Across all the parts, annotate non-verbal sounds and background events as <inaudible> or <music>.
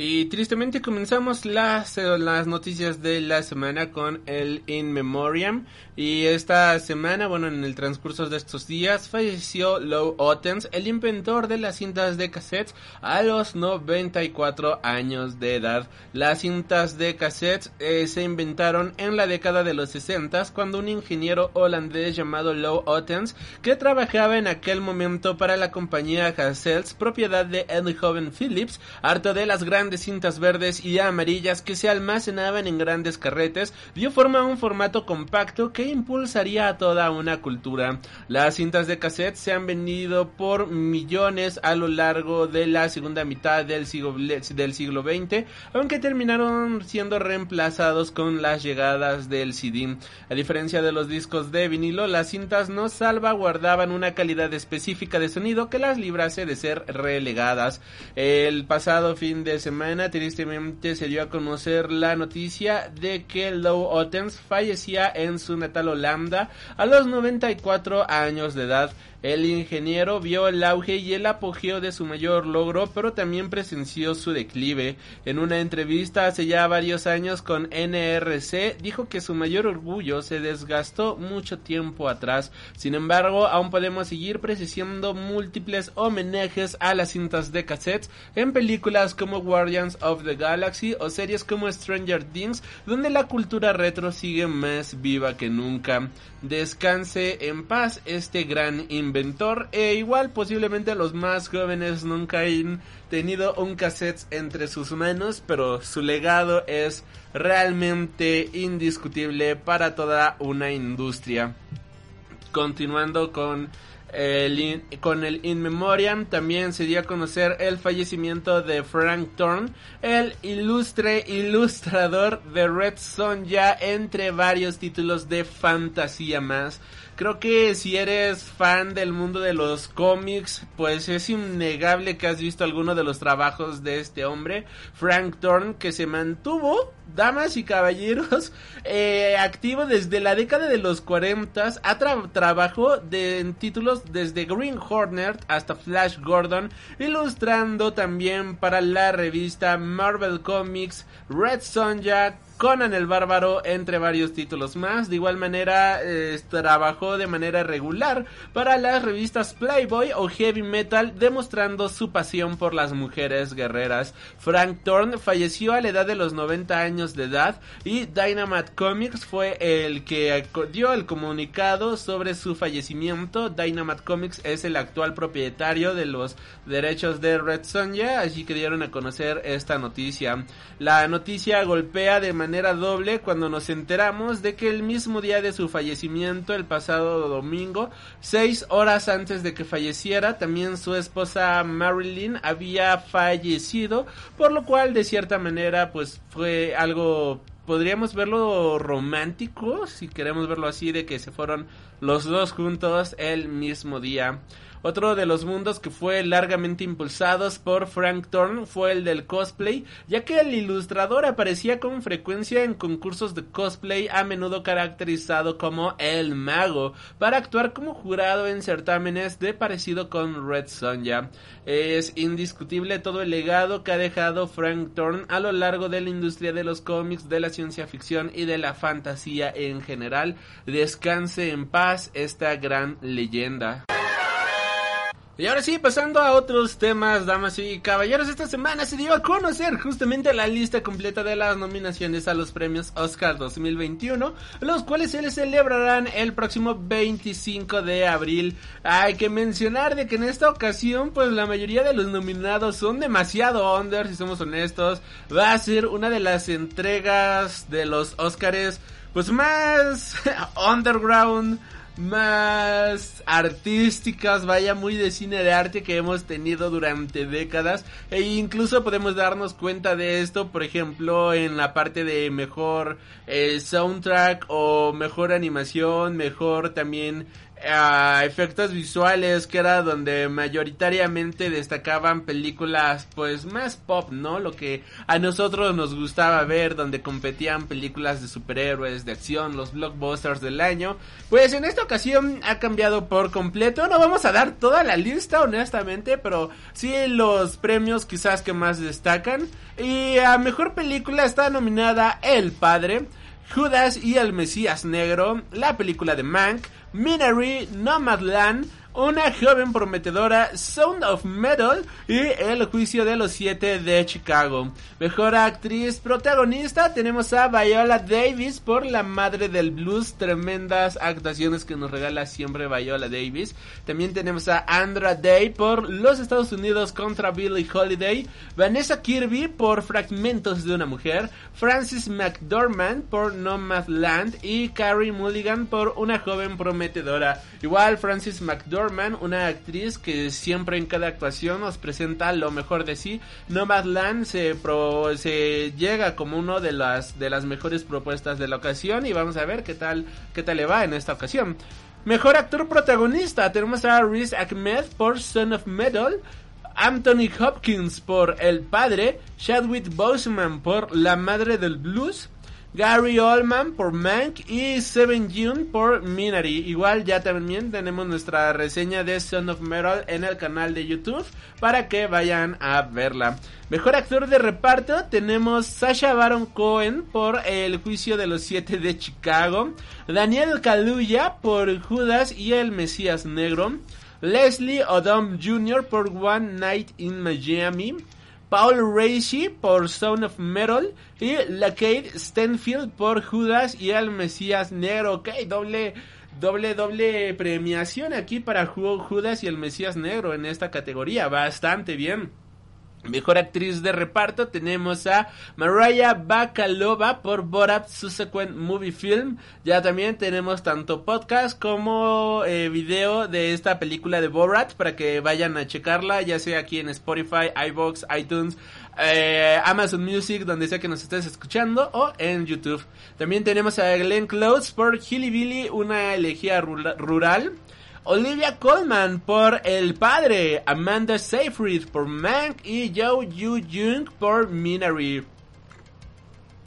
Y tristemente comenzamos las, las noticias de la semana con el In Memoriam. Y esta semana, bueno, en el transcurso de estos días, falleció Lou Ottens, el inventor de las cintas de cassettes, a los 94 años de edad. Las cintas de cassettes eh, se inventaron en la década de los 60 cuando un ingeniero holandés llamado Lou Ottens, que trabajaba en aquel momento para la compañía Cassettes, propiedad de Eindhoven Philips, harto de las grandes de cintas verdes y amarillas que se almacenaban en grandes carretes, dio forma a un formato compacto que impulsaría a toda una cultura. Las cintas de cassette se han vendido por millones a lo largo de la segunda mitad del siglo, del siglo XX, aunque terminaron siendo reemplazados con las llegadas del CD. A diferencia de los discos de vinilo, las cintas no salvaguardaban una calidad específica de sonido que las librase de ser relegadas. El pasado fin de semana tristemente se dio a conocer la noticia de que Lou Ottens fallecía en su natal Holanda a los 94 años de edad. El ingeniero vio el auge y el apogeo de su mayor logro, pero también presenció su declive. En una entrevista hace ya varios años con NRC, dijo que su mayor orgullo se desgastó mucho tiempo atrás. Sin embargo, aún podemos seguir presenciando múltiples homenajes a las cintas de cassettes en películas como Guardians of the Galaxy o series como Stranger Things, donde la cultura retro sigue más viva que nunca. Descanse en paz este gran inventor e igual posiblemente los más jóvenes nunca han tenido un cassette entre sus manos, pero su legado es realmente indiscutible para toda una industria. Continuando con con el In Memoriam también se dio a conocer el fallecimiento de Frank Thorne, el ilustre ilustrador de Red Sonja, entre varios títulos de fantasía más. Creo que si eres fan del mundo de los cómics, pues es innegable que has visto alguno de los trabajos de este hombre, Frank Thorne, que se mantuvo, damas y caballeros, <laughs> eh, activo desde la década de los 40. Ha trabajado de, en títulos desde Green Hornet hasta Flash Gordon, ilustrando también para la revista Marvel Comics, Red Sonja, Conan el Bárbaro, entre varios títulos más. De igual manera, eh, trabajó de manera regular para las revistas Playboy o Heavy Metal, demostrando su pasión por las mujeres guerreras. Frank Thorne falleció a la edad de los 90 años de edad y Dynamite Comics fue el que dio el comunicado sobre su fallecimiento. Dynamite Comics es el actual propietario de los derechos de Red Sonja, así que dieron a conocer esta noticia. La noticia golpea de manera doble cuando nos enteramos de que el mismo día de su fallecimiento, el pasado domingo, seis horas antes de que falleciera, también su esposa Marilyn había fallecido, por lo cual de cierta manera pues fue algo podríamos verlo romántico, si queremos verlo así, de que se fueron los dos juntos el mismo día. Otro de los mundos que fue largamente impulsados por Frank Thorne fue el del cosplay, ya que el ilustrador aparecía con frecuencia en concursos de cosplay a menudo caracterizado como el mago, para actuar como jurado en certámenes de parecido con Red Sonja. Es indiscutible todo el legado que ha dejado Frank Thorne a lo largo de la industria de los cómics, de la ciencia ficción y de la fantasía en general. Descanse en paz esta gran leyenda. Y ahora sí, pasando a otros temas, damas y caballeros, esta semana se dio a conocer justamente la lista completa de las nominaciones a los premios Oscar 2021, los cuales se les celebrarán el próximo 25 de abril. Hay que mencionar de que en esta ocasión, pues la mayoría de los nominados son demasiado under, si somos honestos. Va a ser una de las entregas de los Oscars, pues más <laughs> underground más artísticas, vaya, muy de cine de arte que hemos tenido durante décadas. E incluso podemos darnos cuenta de esto, por ejemplo, en la parte de mejor eh, soundtrack o mejor animación, mejor también a efectos visuales que era donde mayoritariamente destacaban películas pues más pop, ¿no? Lo que a nosotros nos gustaba ver donde competían películas de superhéroes, de acción, los blockbusters del año. Pues en esta ocasión ha cambiado por completo. No vamos a dar toda la lista honestamente, pero sí los premios quizás que más destacan. Y a mejor película está nominada El Padre. Judas y el Mesías Negro, la película de Mank, Minari, Nomadland, una joven prometedora, Sound of Metal y El juicio de los siete de Chicago. Mejor actriz protagonista tenemos a Viola Davis por La Madre del Blues, tremendas actuaciones que nos regala siempre Viola Davis. También tenemos a Andra Day por Los Estados Unidos contra Billie Holiday, Vanessa Kirby por Fragmentos de una Mujer, Francis McDormand por Nomadland y Carrie Mulligan por Una joven prometedora. Igual Francis McDormand una actriz que siempre en cada actuación nos presenta lo mejor de sí. Nomadland se, se llega como uno de las, de las mejores propuestas de la ocasión y vamos a ver qué tal, qué tal le va en esta ocasión. Mejor actor protagonista tenemos a Riz Ahmed por Son of Metal. Anthony Hopkins por El Padre, Chadwick Boseman por La Madre del Blues, Gary Oldman por Mank y Seven June por Minari. Igual ya también tenemos nuestra reseña de Son of Metal en el canal de YouTube para que vayan a verla. Mejor actor de reparto tenemos Sasha Baron Cohen por El juicio de los siete de Chicago, Daniel Kaluuya por Judas y el Mesías Negro, Leslie Odom Jr. por One Night in Miami, Paul Racy por Sound of Metal y Lacade Stanfield por Judas y el Mesías Negro. Ok, doble, doble, doble premiación aquí para Judas y el Mesías Negro en esta categoría. Bastante bien. Mejor actriz de reparto tenemos a Mariah Bakalova por Borat Subsequent Movie Film. Ya también tenemos tanto podcast como eh, video de esta película de Borat para que vayan a checarla, ya sea aquí en Spotify, iBox, iTunes, eh, Amazon Music, donde sea que nos estés escuchando, o en YouTube. También tenemos a Glenn Close por Hilly Billy, una elegía rural. Olivia Colman por El Padre, Amanda Seyfried por Mank y Joe Yu Jung por Minari.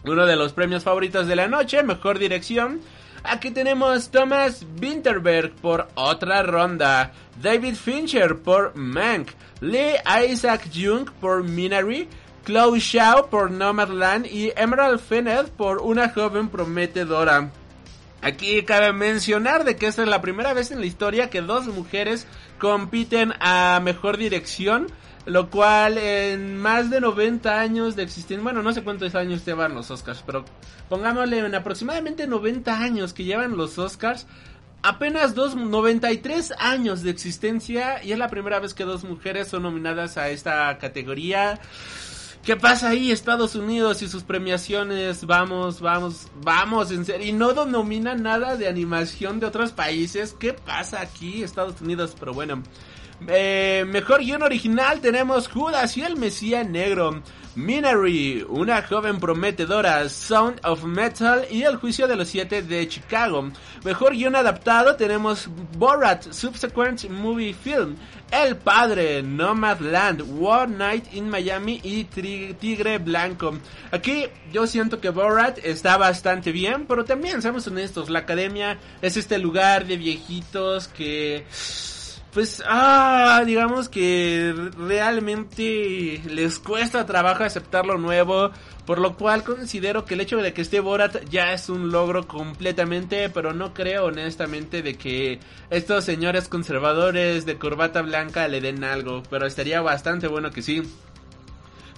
Uno de los premios favoritos de la noche, mejor dirección. Aquí tenemos Thomas Winterberg por Otra Ronda, David Fincher por Mank, Lee Isaac Jung por Minari, Chloe Shao por Nomadland y Emerald Fennell por Una joven prometedora. Aquí cabe mencionar de que esta es la primera vez en la historia que dos mujeres compiten a mejor dirección, lo cual en más de 90 años de existencia, bueno, no sé cuántos años llevan los Oscars, pero pongámosle en aproximadamente 90 años que llevan los Oscars, apenas dos 93 años de existencia y es la primera vez que dos mujeres son nominadas a esta categoría. ¿Qué pasa ahí? Estados Unidos y sus premiaciones, vamos, vamos, vamos, en serio. Y no denomina nada de animación de otros países. ¿Qué pasa aquí, Estados Unidos? Pero bueno. Eh, mejor guion original tenemos Judas y el Mesías Negro. Minari, una joven prometedora, Sound of Metal y El Juicio de los Siete de Chicago. Mejor guion adaptado tenemos Borat, Subsequent Movie Film, El Padre, Nomadland, One Night in Miami y Tigre Blanco. Aquí yo siento que Borat está bastante bien, pero también, seamos honestos, la academia es este lugar de viejitos que pues, ah, digamos que realmente les cuesta trabajo aceptar lo nuevo, por lo cual considero que el hecho de que esté Borat ya es un logro completamente, pero no creo honestamente de que estos señores conservadores de corbata blanca le den algo, pero estaría bastante bueno que sí.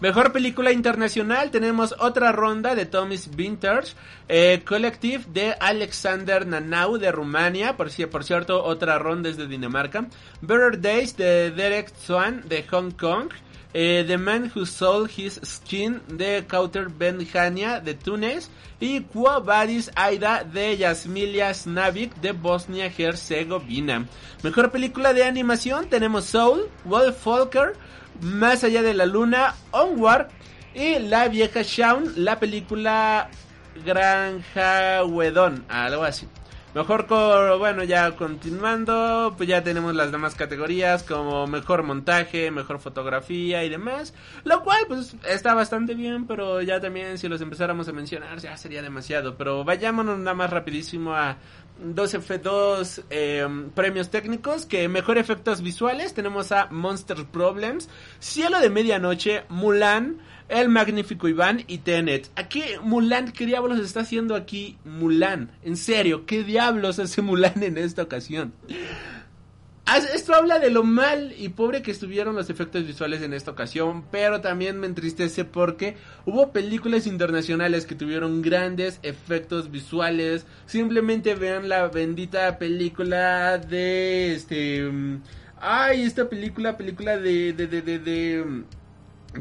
Mejor película internacional tenemos otra ronda de Thomas Vintage, eh, Collective de Alexander Nanau de Rumania, por, cierto otra ronda es de Dinamarca, Better Days de Derek Swan de Hong Kong, eh, The Man Who Sold His Skin de Kauter Ben Hania de Túnez. Y Quo Vadis Aida de Yasmilia Snavik de Bosnia-Herzegovina. Mejor película de animación tenemos Soul, Wolf Más allá de la luna, Onward y La vieja Shaun, la película Granja Wedón, algo así. Mejor, bueno, ya continuando, pues ya tenemos las demás categorías como mejor montaje, mejor fotografía y demás. Lo cual, pues, está bastante bien, pero ya también si los empezáramos a mencionar ya sería demasiado. Pero vayámonos nada más rapidísimo a 2F2 eh, premios técnicos, que mejor efectos visuales tenemos a Monster Problems, Cielo de Medianoche, Mulan, El Magnífico Iván y Tenet. Aquí Mulan, ¿qué diablos está haciendo aquí Mulan? En serio, ¿qué diablos hace Mulan en esta ocasión? Esto habla de lo mal y pobre que estuvieron los efectos visuales en esta ocasión, pero también me entristece porque hubo películas internacionales que tuvieron grandes efectos visuales. Simplemente vean la bendita película de este... Mm, ay, esta película, película de... de, de, de, de mm,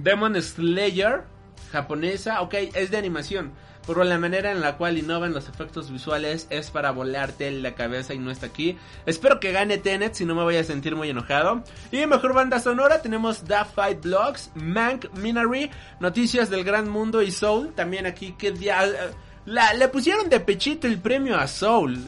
Demon Slayer, japonesa, ok, es de animación pero la manera en la cual innovan los efectos visuales es para volarte la cabeza y no está aquí. Espero que gane Tenet, si no me voy a sentir muy enojado. Y mejor banda sonora tenemos Da Fight Blogs, Mank, Minari, Noticias del Gran Mundo y Soul. También aquí que la, le pusieron de pechito el premio a Soul.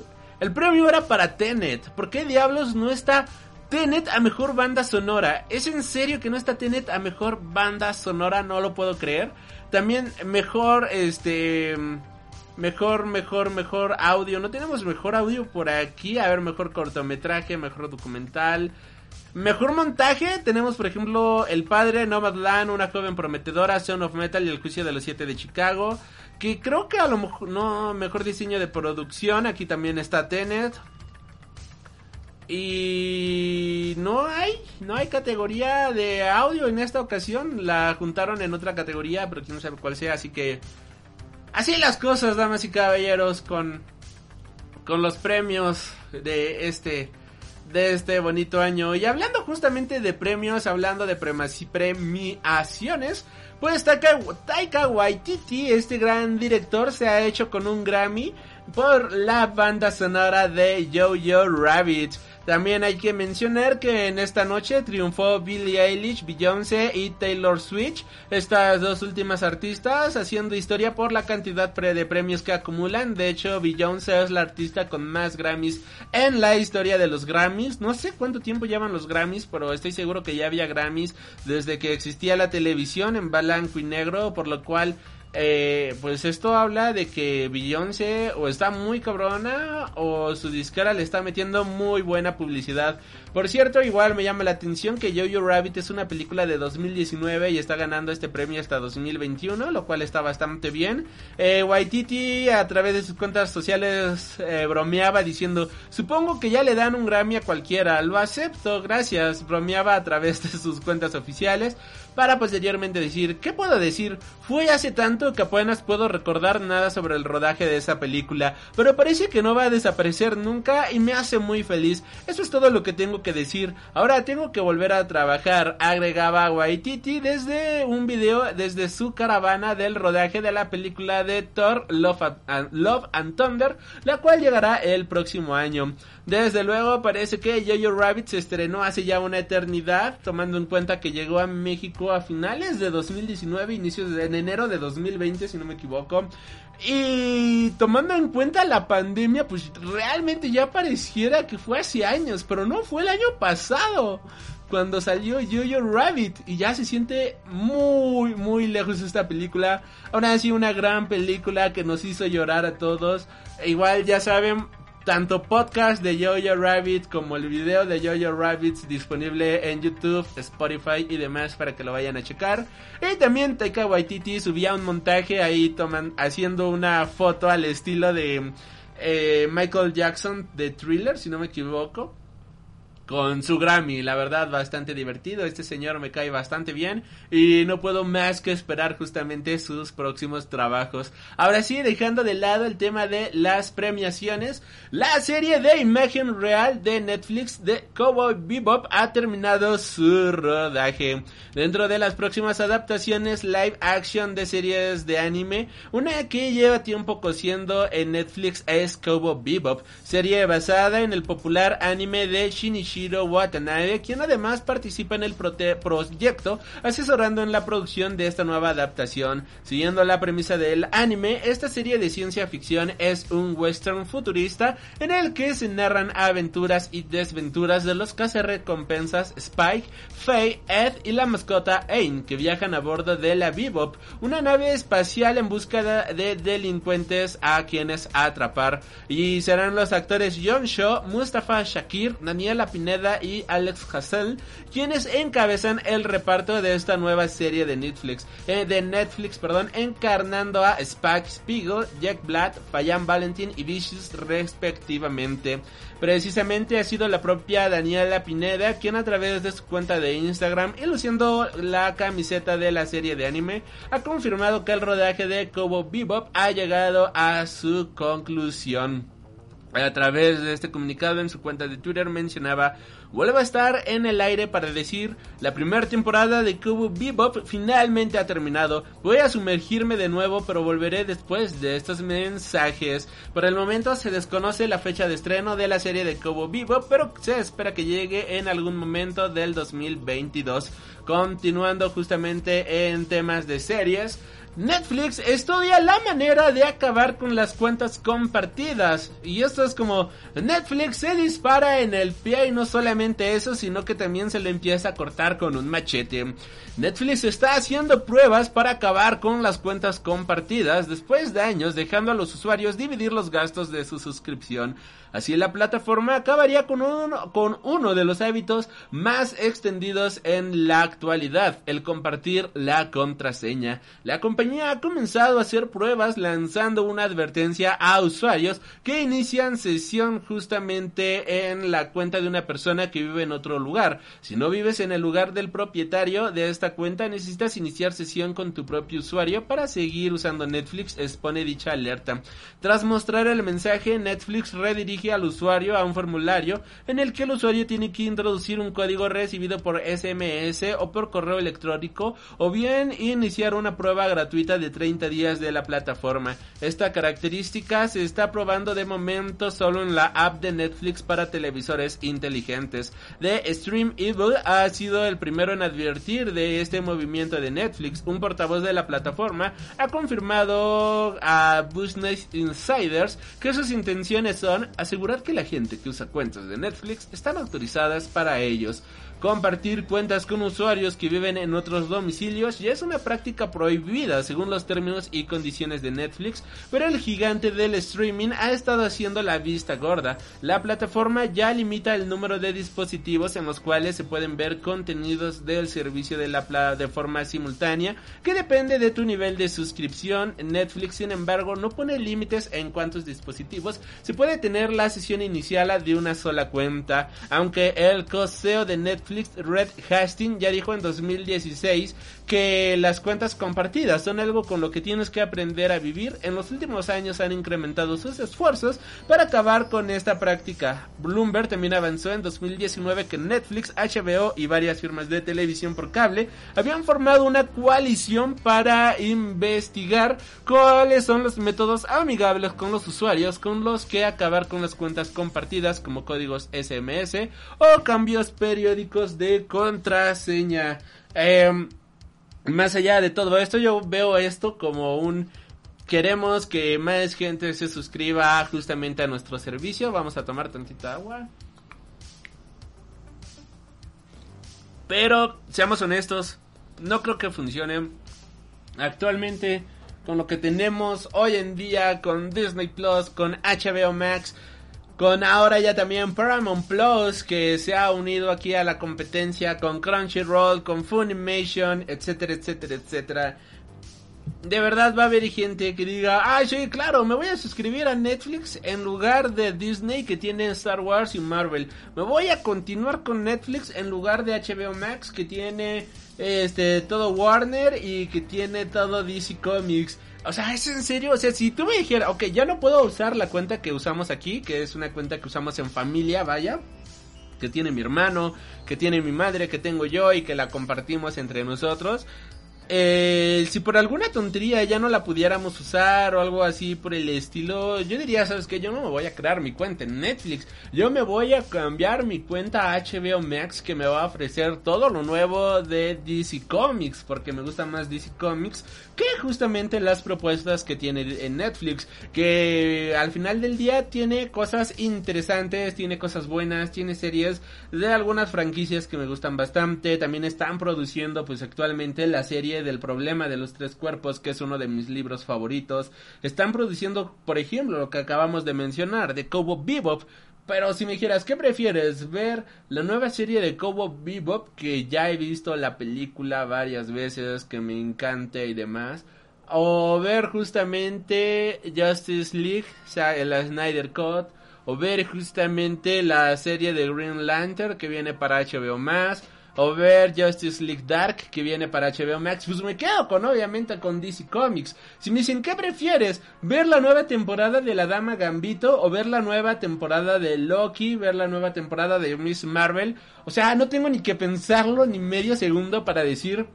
El premio era para Tenet. ¿Por qué diablos no está Tenet a mejor banda sonora? ¿Es en serio que no está Tenet a mejor banda sonora? No lo puedo creer. También mejor, este... Mejor, mejor, mejor audio. No tenemos mejor audio por aquí. A ver, mejor cortometraje, mejor documental. Mejor montaje, tenemos por ejemplo El Padre, Nomadland, Una Joven Prometedora, Son of Metal y El Juicio de los Siete de Chicago. Que creo que a lo mejor, no, mejor diseño de producción, aquí también está Tenet. Y no hay, no hay categoría de audio en esta ocasión. La juntaron en otra categoría, pero quién sabe cuál sea. Así que así las cosas, damas y caballeros, con con los premios de este de este bonito año. Y hablando justamente de premios, hablando de premiaciones, pues Taika, Taika Waititi, este gran director, se ha hecho con un Grammy por la banda sonora de Jojo Rabbit. También hay que mencionar que en esta noche triunfó Billie Eilish, Beyoncé y Taylor Swift, estas dos últimas artistas haciendo historia por la cantidad de premios que acumulan. De hecho, Beyoncé es la artista con más Grammys en la historia de los Grammys. No sé cuánto tiempo llevan los Grammys, pero estoy seguro que ya había Grammys desde que existía la televisión en blanco y negro, por lo cual eh, pues esto habla de que Beyoncé o está muy cabrona o su disquera le está metiendo muy buena publicidad. Por cierto, igual me llama la atención que Jojo Rabbit es una película de 2019 y está ganando este premio hasta 2021, lo cual está bastante bien. Eh, Waititi a través de sus cuentas sociales eh, bromeaba diciendo, supongo que ya le dan un Grammy a cualquiera, lo acepto, gracias, bromeaba a través de sus cuentas oficiales para posteriormente decir, ¿qué puedo decir? Fue hace tanto que apenas puedo recordar nada sobre el rodaje de esa película, pero parece que no va a desaparecer nunca y me hace muy feliz. Eso es todo lo que tengo que decir. Ahora tengo que volver a trabajar, agregaba Waititi desde un video desde su caravana del rodaje de la película de Thor Love and, Love and Thunder, la cual llegará el próximo año. Desde luego parece que Jojo Rabbit se estrenó hace ya una eternidad, tomando en cuenta que llegó a México a finales de 2019, inicios de en enero de 2020 si no me equivoco. Y tomando en cuenta la pandemia, pues realmente ya pareciera que fue hace años, pero no fue el año pasado cuando salió Jojo Rabbit y ya se siente muy muy lejos esta película. Aún así una gran película que nos hizo llorar a todos. E igual ya saben, tanto podcast de Jojo Rabbit como el video de Jojo Rabbit disponible en YouTube, Spotify y demás para que lo vayan a checar. Y también Taika Waititi subía un montaje ahí toman, haciendo una foto al estilo de eh, Michael Jackson de Thriller, si no me equivoco. Con su Grammy. La verdad, bastante divertido. Este señor me cae bastante bien y no puedo más que esperar justamente sus próximos trabajos. Ahora sí, dejando de lado el tema de las premiaciones, la serie de imagen real de Netflix de Cowboy Bebop ha terminado su rodaje. Dentro de las próximas adaptaciones live action de series de anime, una que lleva tiempo cosiendo en Netflix es Cowboy Bebop, serie basada en el popular anime de Shinichi Shiro Watanabe, quien además participa en el proyecto asesorando en la producción de esta nueva adaptación. Siguiendo la premisa del anime, esta serie de ciencia ficción es un western futurista en el que se narran aventuras y desventuras de los cazarrecompensas Spike, Faye, Ed y la mascota Ain, que viajan a bordo de la Bebop, una nave espacial en búsqueda de delincuentes a quienes atrapar. Y serán los actores John Shaw, Mustafa Shakir, Daniela y Alex Hassel, quienes encabezan el reparto de esta nueva serie de Netflix, eh, de Netflix, perdón, encarnando a Spike Spiegel, Jack Blatt, Payan Valentin y Vicious respectivamente. Precisamente ha sido la propia Daniela Pineda quien a través de su cuenta de Instagram y luciendo la camiseta de la serie de anime ha confirmado que el rodaje de Kobo Bebop ha llegado a su conclusión. A través de este comunicado en su cuenta de Twitter mencionaba, vuelvo a estar en el aire para decir, la primera temporada de Cubo Bebop finalmente ha terminado, voy a sumergirme de nuevo pero volveré después de estos mensajes. Por el momento se desconoce la fecha de estreno de la serie de Cubo Bebop, pero se espera que llegue en algún momento del 2022. Continuando justamente en temas de series, Netflix estudia la manera de acabar con las cuentas compartidas. Y esto es como Netflix se dispara en el pie y no solamente eso, sino que también se le empieza a cortar con un machete. Netflix está haciendo pruebas para acabar con las cuentas compartidas después de años dejando a los usuarios dividir los gastos de su suscripción. Así la plataforma acabaría con uno, con uno de los hábitos más extendidos en la actualidad, el compartir la contraseña. La compañía ha comenzado a hacer pruebas lanzando una advertencia a usuarios que inician sesión justamente en la cuenta de una persona que vive en otro lugar. Si no vives en el lugar del propietario de esta cuenta, necesitas iniciar sesión con tu propio usuario para seguir usando Netflix, expone dicha alerta. Tras mostrar el mensaje, Netflix redirige al usuario a un formulario en el que el usuario tiene que introducir un código recibido por SMS o por correo electrónico o bien iniciar una prueba gratuita de 30 días de la plataforma. Esta característica se está probando de momento solo en la app de Netflix para televisores inteligentes. The Stream Evil ha sido el primero en advertir de este movimiento de Netflix. Un portavoz de la plataforma ha confirmado a Business Insiders que sus intenciones son asegurar que la gente que usa cuentas de Netflix están autorizadas para ellos. Compartir cuentas con usuarios que viven en otros domicilios ya es una práctica prohibida según los términos y condiciones de Netflix, pero el gigante del streaming ha estado haciendo la vista gorda. La plataforma ya limita el número de dispositivos en los cuales se pueden ver contenidos del servicio de la plataforma simultánea, que depende de tu nivel de suscripción. Netflix, sin embargo, no pone límites en cuántos dispositivos se puede tener la sesión inicial de una sola cuenta, aunque el coseo de Netflix Red Hastings ya dijo en 2016 que las cuentas compartidas son algo con lo que tienes que aprender a vivir. En los últimos años han incrementado sus esfuerzos para acabar con esta práctica. Bloomberg también avanzó en 2019 que Netflix, HBO y varias firmas de televisión por cable habían formado una coalición para investigar cuáles son los métodos amigables con los usuarios con los que acabar con las cuentas compartidas como códigos SMS o cambios periódicos de contraseña. Eh, más allá de todo esto, yo veo esto como un queremos que más gente se suscriba justamente a nuestro servicio. Vamos a tomar tantita agua. Pero seamos honestos, no creo que funcione. Actualmente, con lo que tenemos hoy en día, con Disney Plus, con HBO Max, con ahora ya también Paramount Plus que se ha unido aquí a la competencia con Crunchyroll, con Funimation, etcétera, etcétera, etcétera. de verdad va a haber gente que diga, ah, sí, claro, me voy a suscribir a Netflix en lugar de Disney que tiene Star Wars y Marvel. Me voy a continuar con Netflix en lugar de HBO Max que tiene este todo Warner y que tiene todo DC Comics. O sea, es en serio, o sea, si tú me dijeras, ok, ya no puedo usar la cuenta que usamos aquí, que es una cuenta que usamos en familia, vaya, que tiene mi hermano, que tiene mi madre, que tengo yo y que la compartimos entre nosotros eh, si por alguna tontería ya no la pudiéramos usar o algo así por el estilo, yo diría, ¿sabes que Yo no me voy a crear mi cuenta en Netflix. Yo me voy a cambiar mi cuenta a HBO Max que me va a ofrecer todo lo nuevo de DC Comics, porque me gusta más DC Comics que justamente las propuestas que tiene en Netflix, que al final del día tiene cosas interesantes, tiene cosas buenas, tiene series de algunas franquicias que me gustan bastante, también están produciendo pues actualmente la serie del problema de los tres cuerpos, que es uno de mis libros favoritos. Están produciendo, por ejemplo, lo que acabamos de mencionar, de Cobo Bebop. Pero si me dijeras, ¿qué prefieres? ¿Ver la nueva serie de Cobo Bebop? Que ya he visto la película varias veces, que me encanta y demás. O ver justamente Justice League, o sea, el Snyder Cut. O ver justamente la serie de Green Lantern que viene para HBO más o ver Justice League Dark que viene para HBO Max, pues me quedo con obviamente con DC Comics. Si me dicen, ¿qué prefieres? ¿Ver la nueva temporada de La Dama Gambito o ver la nueva temporada de Loki, ver la nueva temporada de Miss Marvel? O sea, no tengo ni que pensarlo ni medio segundo para decir,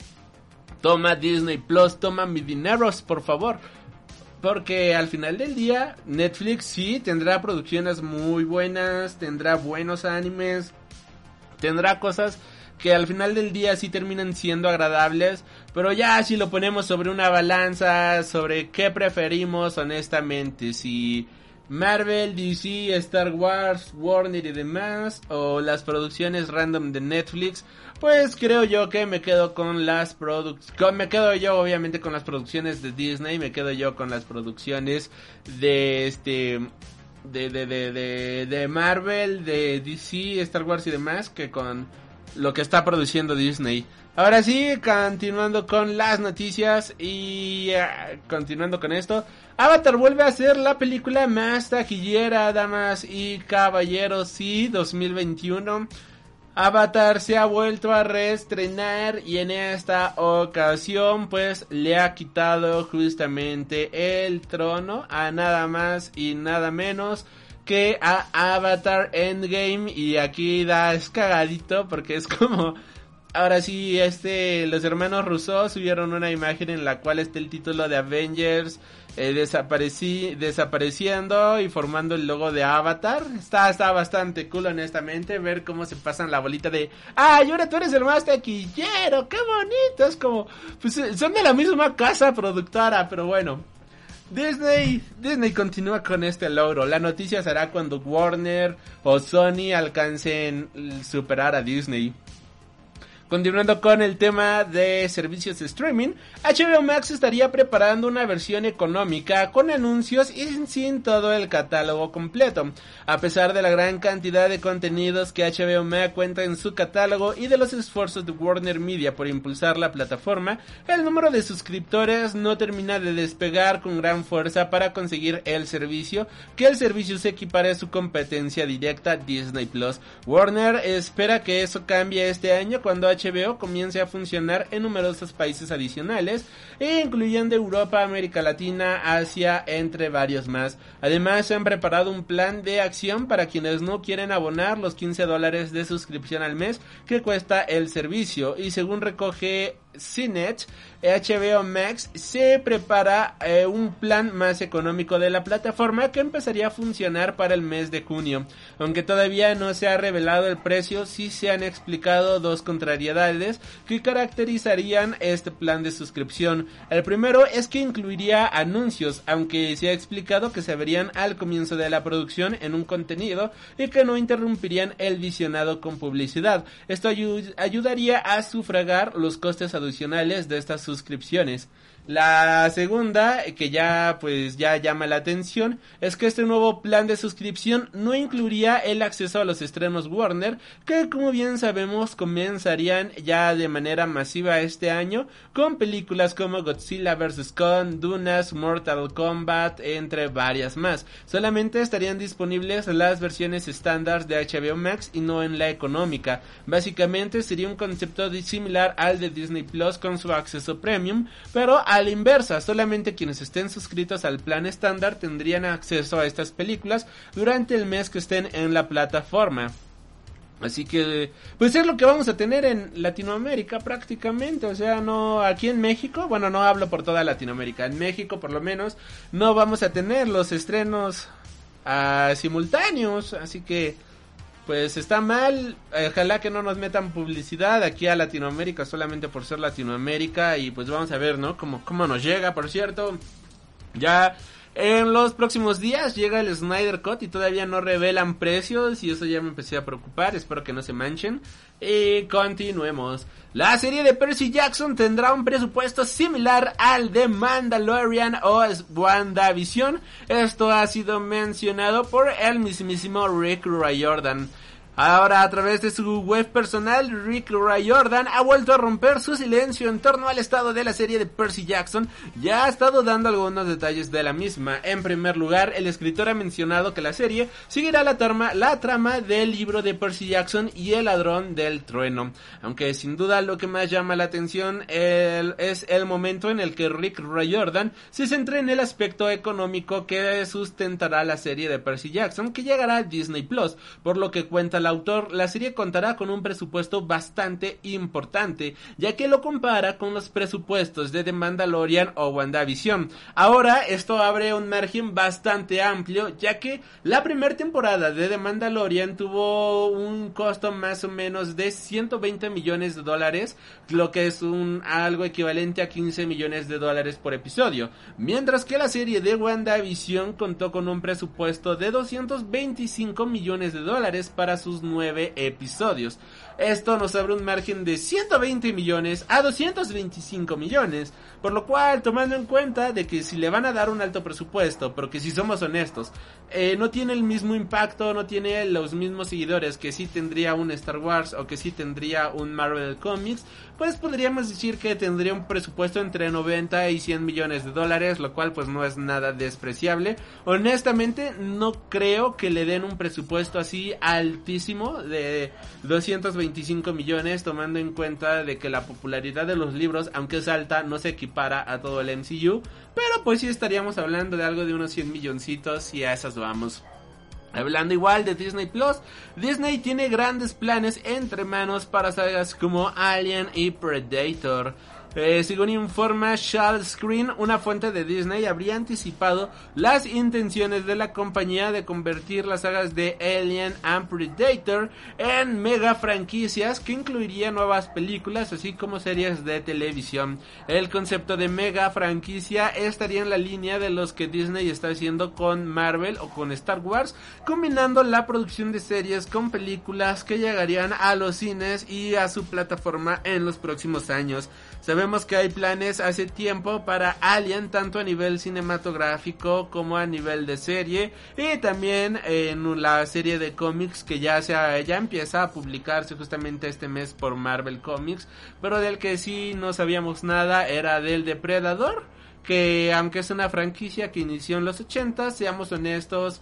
toma Disney Plus, toma mi dineros, por favor. Porque al final del día, Netflix sí tendrá producciones muy buenas, tendrá buenos animes, tendrá cosas que al final del día sí terminan siendo agradables, pero ya si lo ponemos sobre una balanza, sobre qué preferimos honestamente, si Marvel, DC, Star Wars, Warner y demás, o las producciones random de Netflix, pues creo yo que me quedo con las producciones, me quedo yo obviamente con las producciones de Disney, me quedo yo con las producciones de este de, de, de, de, de Marvel, de DC, Star Wars y demás, que con lo que está produciendo Disney. Ahora sí, continuando con las noticias y eh, continuando con esto, Avatar vuelve a ser la película más taquillera, damas y caballeros, sí, 2021. Avatar se ha vuelto a reestrenar y en esta ocasión pues le ha quitado justamente el trono a nada más y nada menos que a Avatar Endgame y aquí da es cagadito porque es como ahora sí este los hermanos Rousseau subieron una imagen en la cual está el título de Avengers eh, desaparecí, desapareciendo y formando el logo de Avatar. Está, está bastante cool, honestamente, ver cómo se pasan la bolita de, ay, ahora tú eres el más taquillero, qué bonito. Es como, pues son de la misma casa productora, pero bueno. Disney, Disney continúa con este logro. La noticia será cuando Warner o Sony alcancen superar a Disney. Continuando con el tema de servicios de streaming, HBO Max estaría preparando una versión económica con anuncios y sin todo el catálogo completo. A pesar de la gran cantidad de contenidos que HBO Max cuenta en su catálogo y de los esfuerzos de Warner Media por impulsar la plataforma, el número de suscriptores no termina de despegar con gran fuerza para conseguir el servicio, que el servicio se equipare a su competencia directa Disney Plus. Warner espera que eso cambie este año cuando HBO comience a funcionar en numerosos países adicionales, incluyendo Europa, América Latina, Asia, entre varios más. Además, se han preparado un plan de acción para quienes no quieren abonar los 15 dólares de suscripción al mes que cuesta el servicio y según recoge CNET, HBO Max se prepara eh, un plan más económico de la plataforma que empezaría a funcionar para el mes de junio. Aunque todavía no se ha revelado el precio, sí se han explicado dos contrariedades que caracterizarían este plan de suscripción. El primero es que incluiría anuncios, aunque se ha explicado que se verían al comienzo de la producción en un contenido y que no interrumpirían el visionado con publicidad. Esto ayudaría a sufragar los costes adicionales de estas suscripciones. La segunda, que ya pues ya llama la atención, es que este nuevo plan de suscripción no incluiría el acceso a los estrenos Warner, que como bien sabemos comenzarían ya de manera masiva este año con películas como Godzilla vs. Kong, Dunas, Mortal Kombat, entre varias más. Solamente estarían disponibles las versiones estándar de HBO Max y no en la económica. Básicamente sería un concepto similar al de Disney Plus con su acceso premium, pero la inversa, solamente quienes estén suscritos al plan estándar tendrían acceso a estas películas durante el mes que estén en la plataforma. Así que, pues es lo que vamos a tener en Latinoamérica prácticamente. O sea, no, aquí en México, bueno, no hablo por toda Latinoamérica. En México, por lo menos, no vamos a tener los estrenos uh, simultáneos. Así que, pues está mal. Ojalá que no nos metan publicidad aquí a Latinoamérica solamente por ser Latinoamérica. Y pues vamos a ver, ¿no? Cómo, cómo nos llega, por cierto. Ya en los próximos días llega el Snyder Cut y todavía no revelan precios y eso ya me empecé a preocupar, espero que no se manchen. Y continuemos. La serie de Percy Jackson tendrá un presupuesto similar al de Mandalorian o WandaVision. Esto ha sido mencionado por el mismísimo Rick Riordan. Ahora, a través de su web personal, Rick Riordan ha vuelto a romper su silencio en torno al estado de la serie de Percy Jackson. Ya ha estado dando algunos detalles de la misma. En primer lugar, el escritor ha mencionado que la serie seguirá la trama, la trama del libro de Percy Jackson y el ladrón del trueno. Aunque sin duda lo que más llama la atención es el momento en el que Rick Riordan se centra en el aspecto económico que sustentará la serie de Percy Jackson que llegará a Disney Plus, por lo que cuenta la autor, la serie contará con un presupuesto bastante importante, ya que lo compara con los presupuestos de The Mandalorian o WandaVision. Ahora, esto abre un margen bastante amplio, ya que la primera temporada de The Mandalorian tuvo un costo más o menos de 120 millones de dólares, lo que es un algo equivalente a 15 millones de dólares por episodio, mientras que la serie de WandaVision contó con un presupuesto de 225 millones de dólares para sus nueve episodios. Esto nos abre un margen de 120 millones a 225 millones, por lo cual tomando en cuenta de que si le van a dar un alto presupuesto, pero que si somos honestos, eh, no tiene el mismo impacto, no tiene los mismos seguidores que si tendría un Star Wars o que si tendría un Marvel Comics, pues podríamos decir que tendría un presupuesto entre 90 y 100 millones de dólares, lo cual pues no es nada despreciable. Honestamente no creo que le den un presupuesto así altísimo de 225 millones, tomando en cuenta de que la popularidad de los libros, aunque es alta, no se equipara a todo el MCU, pero pues sí estaríamos hablando de algo de unos 100 milloncitos y a esas vamos. Hablando igual de Disney Plus, Disney tiene grandes planes entre manos para sagas como Alien y Predator. Eh, según informa Charles Screen, una fuente de Disney habría anticipado las intenciones de la compañía de convertir las sagas de Alien and Predator en mega franquicias que incluirían nuevas películas así como series de televisión. El concepto de mega franquicia estaría en la línea de los que Disney está haciendo con Marvel o con Star Wars, combinando la producción de series con películas que llegarían a los cines y a su plataforma en los próximos años. Sabemos que hay planes hace tiempo para Alien, tanto a nivel cinematográfico como a nivel de serie. Y también en la serie de cómics que ya, se, ya empieza a publicarse justamente este mes por Marvel Comics. Pero del que sí no sabíamos nada era del Depredador. Que aunque es una franquicia que inició en los 80, seamos honestos,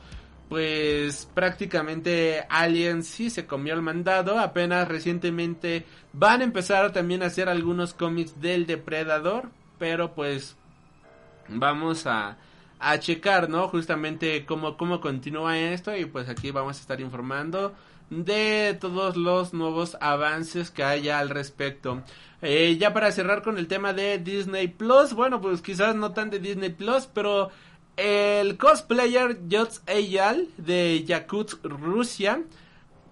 pues prácticamente Alien sí se comió el mandado. Apenas recientemente van a empezar también a hacer algunos cómics del Depredador. Pero pues vamos a, a checar, ¿no? Justamente cómo, cómo continúa esto. Y pues aquí vamos a estar informando de todos los nuevos avances que haya al respecto. Eh, ya para cerrar con el tema de Disney Plus. Bueno, pues quizás no tan de Disney Plus, pero el cosplayer Jots Eyal de Yakutsk, Rusia,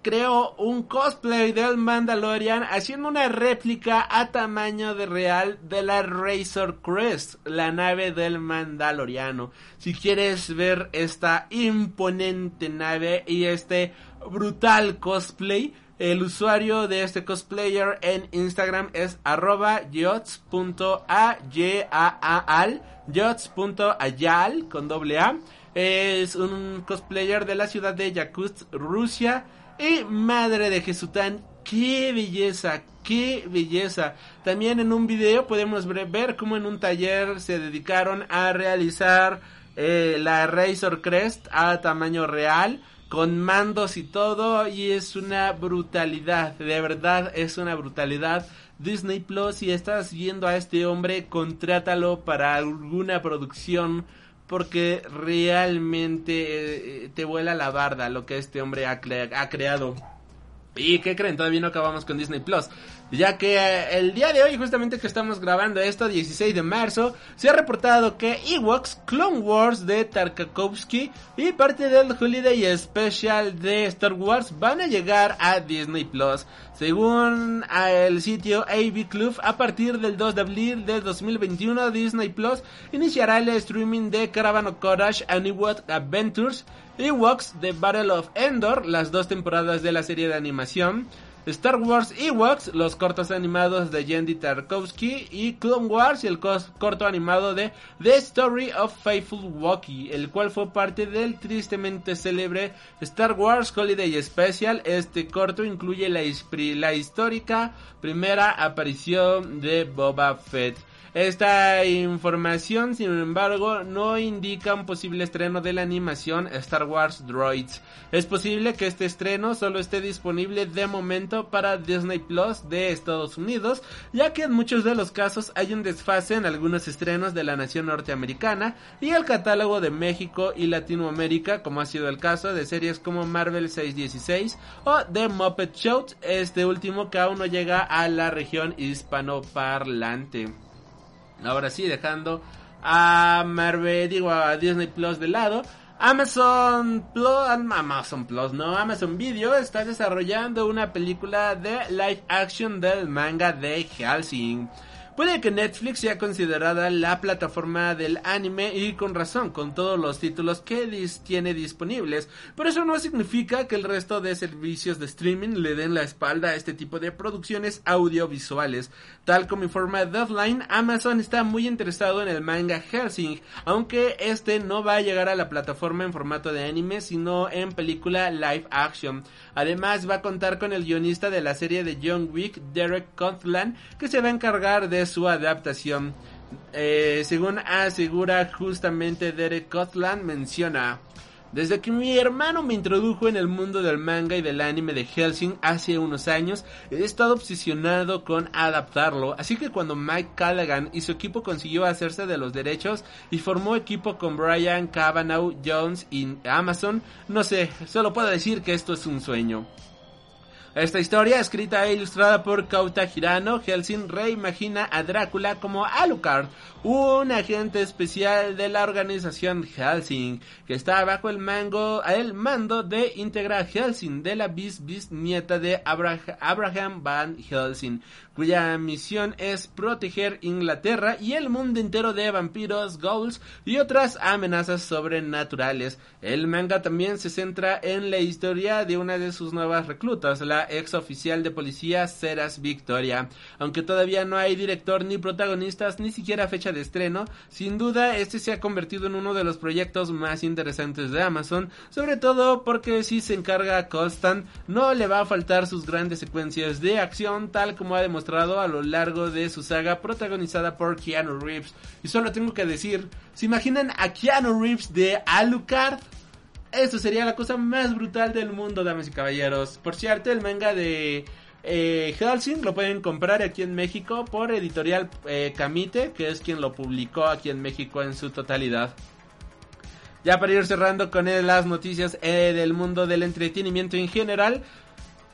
creó un cosplay del Mandalorian haciendo una réplica a tamaño de real de la Razor Crest, la nave del Mandaloriano. Si quieres ver esta imponente nave y este brutal cosplay, El usuario de este cosplayer en Instagram es arroba yots.ayal, con doble A. Es un cosplayer de la ciudad de Yakutsk, Rusia. Y madre de Jesután, qué belleza, qué belleza. También en un video podemos ver cómo en un taller se dedicaron a realizar eh, la Razor Crest a tamaño real con mandos y todo y es una brutalidad, de verdad es una brutalidad. Disney Plus, si estás viendo a este hombre, contrátalo para alguna producción porque realmente eh, te vuela la barda lo que este hombre ha, ha creado. ¿Y qué creen? Todavía no acabamos con Disney Plus ya que eh, el día de hoy, justamente que estamos grabando esto, 16 de marzo, se ha reportado que Ewoks Clone Wars de Tarkovsky y parte del Holiday Special de Star Wars van a llegar a Disney Plus. Según el sitio AV Club, a partir del 2 de abril de 2021, Disney Plus iniciará el streaming de Caravan of Courage and Ewok Adventures, Ewoks The Battle of Endor, las dos temporadas de la serie de animación. Star Wars Ewoks, los cortos animados de Jendy Tarkovsky y Clone Wars y el corto animado de The Story of Faithful Wookiee, el cual fue parte del tristemente célebre Star Wars Holiday Special. Este corto incluye la, la histórica primera aparición de Boba Fett. Esta información, sin embargo, no indica un posible estreno de la animación Star Wars Droids. Es posible que este estreno solo esté disponible de momento para Disney Plus de Estados Unidos, ya que en muchos de los casos hay un desfase en algunos estrenos de la nación norteamericana y el catálogo de México y Latinoamérica, como ha sido el caso de series como Marvel 616 o The Muppet Show, este último que aún no llega a la región hispanoparlante. Ahora sí, dejando a Marvel, digo a Disney Plus de lado. Amazon Plus, Amazon Plus, no, Amazon Video está desarrollando una película de live action del manga de Helsing. Puede que Netflix sea considerada la plataforma del anime y con razón, con todos los títulos que tiene disponibles, pero eso no significa que el resto de servicios de streaming le den la espalda a este tipo de producciones audiovisuales. Tal como informa Deadline, Amazon está muy interesado en el manga Helsing, aunque este no va a llegar a la plataforma en formato de anime, sino en película live action. Además va a contar con el guionista de la serie de John Wick, Derek Conthlan, que se va a encargar de su adaptación. Eh, según asegura justamente Derek Cotland, menciona desde que mi hermano me introdujo en el mundo del manga y del anime de Helsing hace unos años, he estado obsesionado con adaptarlo, así que cuando Mike Callaghan y su equipo consiguió hacerse de los derechos y formó equipo con Brian Cavanaugh Jones y Amazon, no sé, solo puedo decir que esto es un sueño. Esta historia, escrita e ilustrada por Kauta Hirano, Helsing reimagina a Drácula como Alucard, un agente especial de la organización Helsing, que está bajo el, mango, el mando de Integra Helsing, de la bis bisnieta de Abraham Van Helsing, cuya misión es proteger Inglaterra y el mundo entero de vampiros, ghouls y otras amenazas sobrenaturales. El manga también se centra en la historia de una de sus nuevas reclutas, la ex oficial de policía Ceras Victoria. Aunque todavía no hay director ni protagonistas ni siquiera fecha de estreno, sin duda este se ha convertido en uno de los proyectos más interesantes de Amazon, sobre todo porque si se encarga Constant no le va a faltar sus grandes secuencias de acción tal como ha demostrado a lo largo de su saga protagonizada por Keanu Reeves. Y solo tengo que decir, ¿se imaginan a Keanu Reeves de Alucard? Eso sería la cosa más brutal del mundo, damas y caballeros. Por cierto, el manga de eh, lo pueden comprar aquí en México por editorial eh, Camite, que es quien lo publicó aquí en México en su totalidad. Ya para ir cerrando con las noticias eh, del mundo del entretenimiento en general,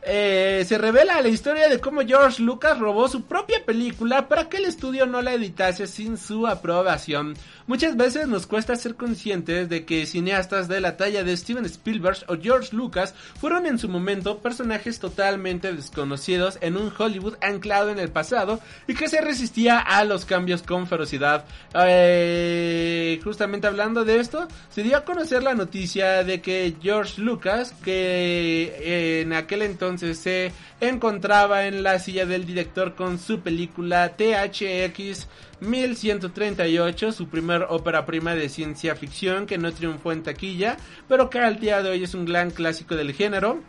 eh, se revela la historia de cómo George Lucas robó su propia película para que el estudio no la editase sin su aprobación. Muchas veces nos cuesta ser conscientes de que cineastas de la talla de Steven Spielberg o George Lucas fueron en su momento personajes totalmente desconocidos en un Hollywood anclado en el pasado y que se resistía a los cambios con ferocidad. Eh, justamente hablando de esto, se dio a conocer la noticia de que George Lucas, que en aquel entonces se encontraba en la silla del director con su película THX 1138, su primer ópera prima de ciencia ficción que no triunfó en taquilla, pero que al día de hoy es un gran clásico del género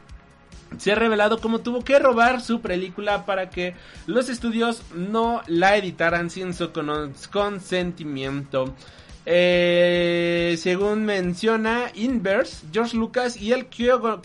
se ha revelado cómo tuvo que robar su película para que los estudios no la editaran sin su consentimiento. Eh, según menciona Inverse, George Lucas y el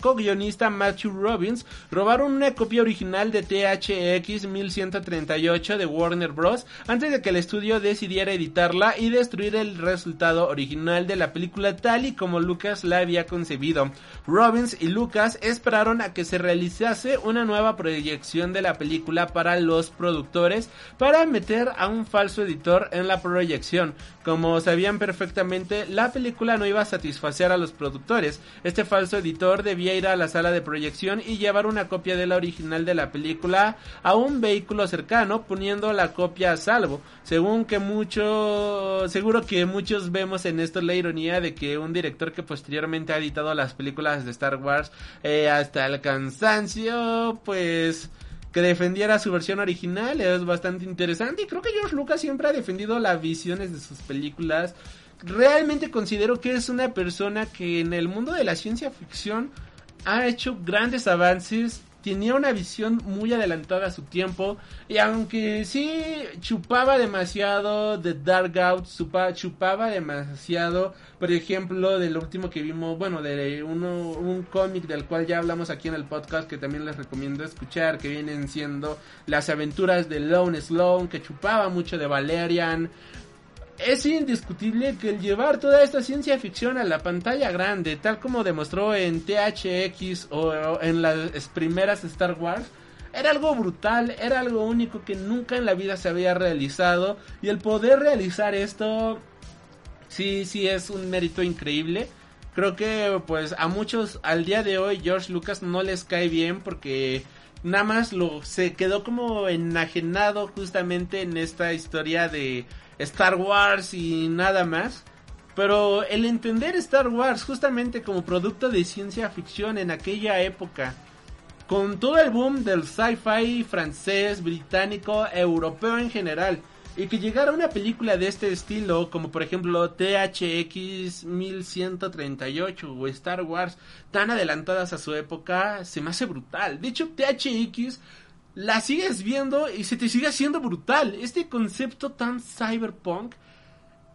co-guionista Matthew Robbins robaron una copia original de THX 1138 de Warner Bros. antes de que el estudio decidiera editarla y destruir el resultado original de la película tal y como Lucas la había concebido. Robbins y Lucas esperaron a que se realizase una nueva proyección de la película para los productores para meter a un falso editor en la proyección. Como sabían perfectamente, la película no iba a satisfacer a los productores. Este falso editor debía ir a la sala de proyección y llevar una copia de la original de la película a un vehículo cercano, poniendo la copia a salvo. Según que mucho, seguro que muchos vemos en esto la ironía de que un director que posteriormente ha editado las películas de Star Wars eh, hasta el cansancio, pues que defendiera su versión original es bastante interesante y creo que George Lucas siempre ha defendido las visiones de sus películas. Realmente considero que es una persona que en el mundo de la ciencia ficción ha hecho grandes avances tenía una visión muy adelantada a su tiempo y aunque sí chupaba demasiado de Dark Out, chupaba demasiado, por ejemplo, del último que vimos, bueno, de uno, un cómic del cual ya hablamos aquí en el podcast que también les recomiendo escuchar, que vienen siendo las aventuras de Lone Sloan, que chupaba mucho de Valerian, es indiscutible que el llevar toda esta ciencia ficción a la pantalla grande, tal como demostró en THX o en las primeras Star Wars, era algo brutal, era algo único que nunca en la vida se había realizado y el poder realizar esto sí sí es un mérito increíble. Creo que pues a muchos al día de hoy George Lucas no les cae bien porque nada más lo se quedó como enajenado justamente en esta historia de Star Wars y nada más. Pero el entender Star Wars justamente como producto de ciencia ficción en aquella época, con todo el boom del sci-fi francés, británico, europeo en general, y que llegara una película de este estilo, como por ejemplo THX 1138 o Star Wars, tan adelantadas a su época, se me hace brutal. De hecho, THX la sigues viendo y se te sigue haciendo brutal. Este concepto tan cyberpunk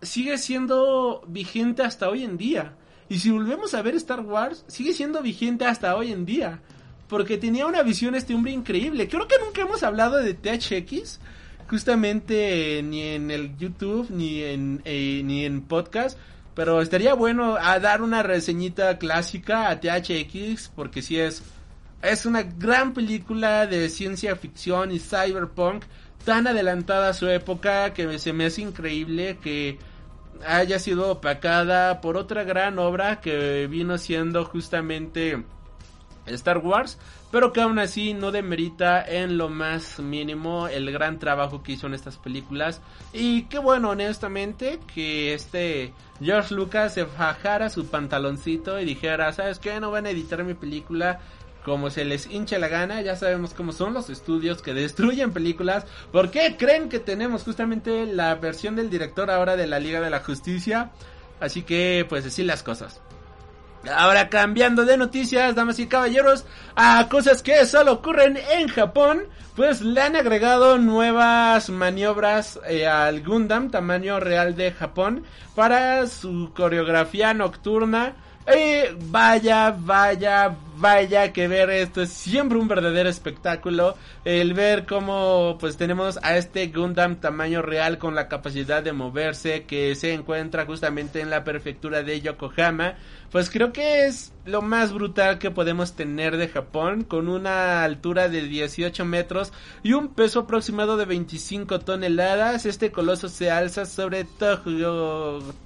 sigue siendo vigente hasta hoy en día. Y si volvemos a ver Star Wars, sigue siendo vigente hasta hoy en día. Porque tenía una visión este hombre increíble. Creo que nunca hemos hablado de THX. Justamente ni en el YouTube ni en, eh, ni en podcast. Pero estaría bueno a dar una reseñita clásica a THX. Porque si es es una gran película de ciencia ficción y cyberpunk tan adelantada a su época que se me hace increíble que haya sido opacada por otra gran obra que vino siendo justamente Star Wars, pero que aún así no demerita en lo más mínimo el gran trabajo que hizo en estas películas. Y qué bueno, honestamente, que este George Lucas se fajara su pantaloncito y dijera, ¿sabes qué? No van a editar mi película como se les hincha la gana. Ya sabemos cómo son los estudios que destruyen películas. ¿Por qué creen que tenemos justamente la versión del director ahora de la Liga de la Justicia? Así que, pues, decir las cosas. Ahora cambiando de noticias, damas y caballeros, a cosas que solo ocurren en Japón, pues le han agregado nuevas maniobras eh, al Gundam tamaño real de Japón para su coreografía nocturna eh, vaya, vaya, vaya que ver esto es siempre un verdadero espectáculo. El ver cómo pues tenemos a este Gundam tamaño real con la capacidad de moverse que se encuentra justamente en la prefectura de Yokohama. Pues creo que es lo más brutal que podemos tener de Japón con una altura de 18 metros y un peso aproximado de 25 toneladas. Este coloso se alza sobre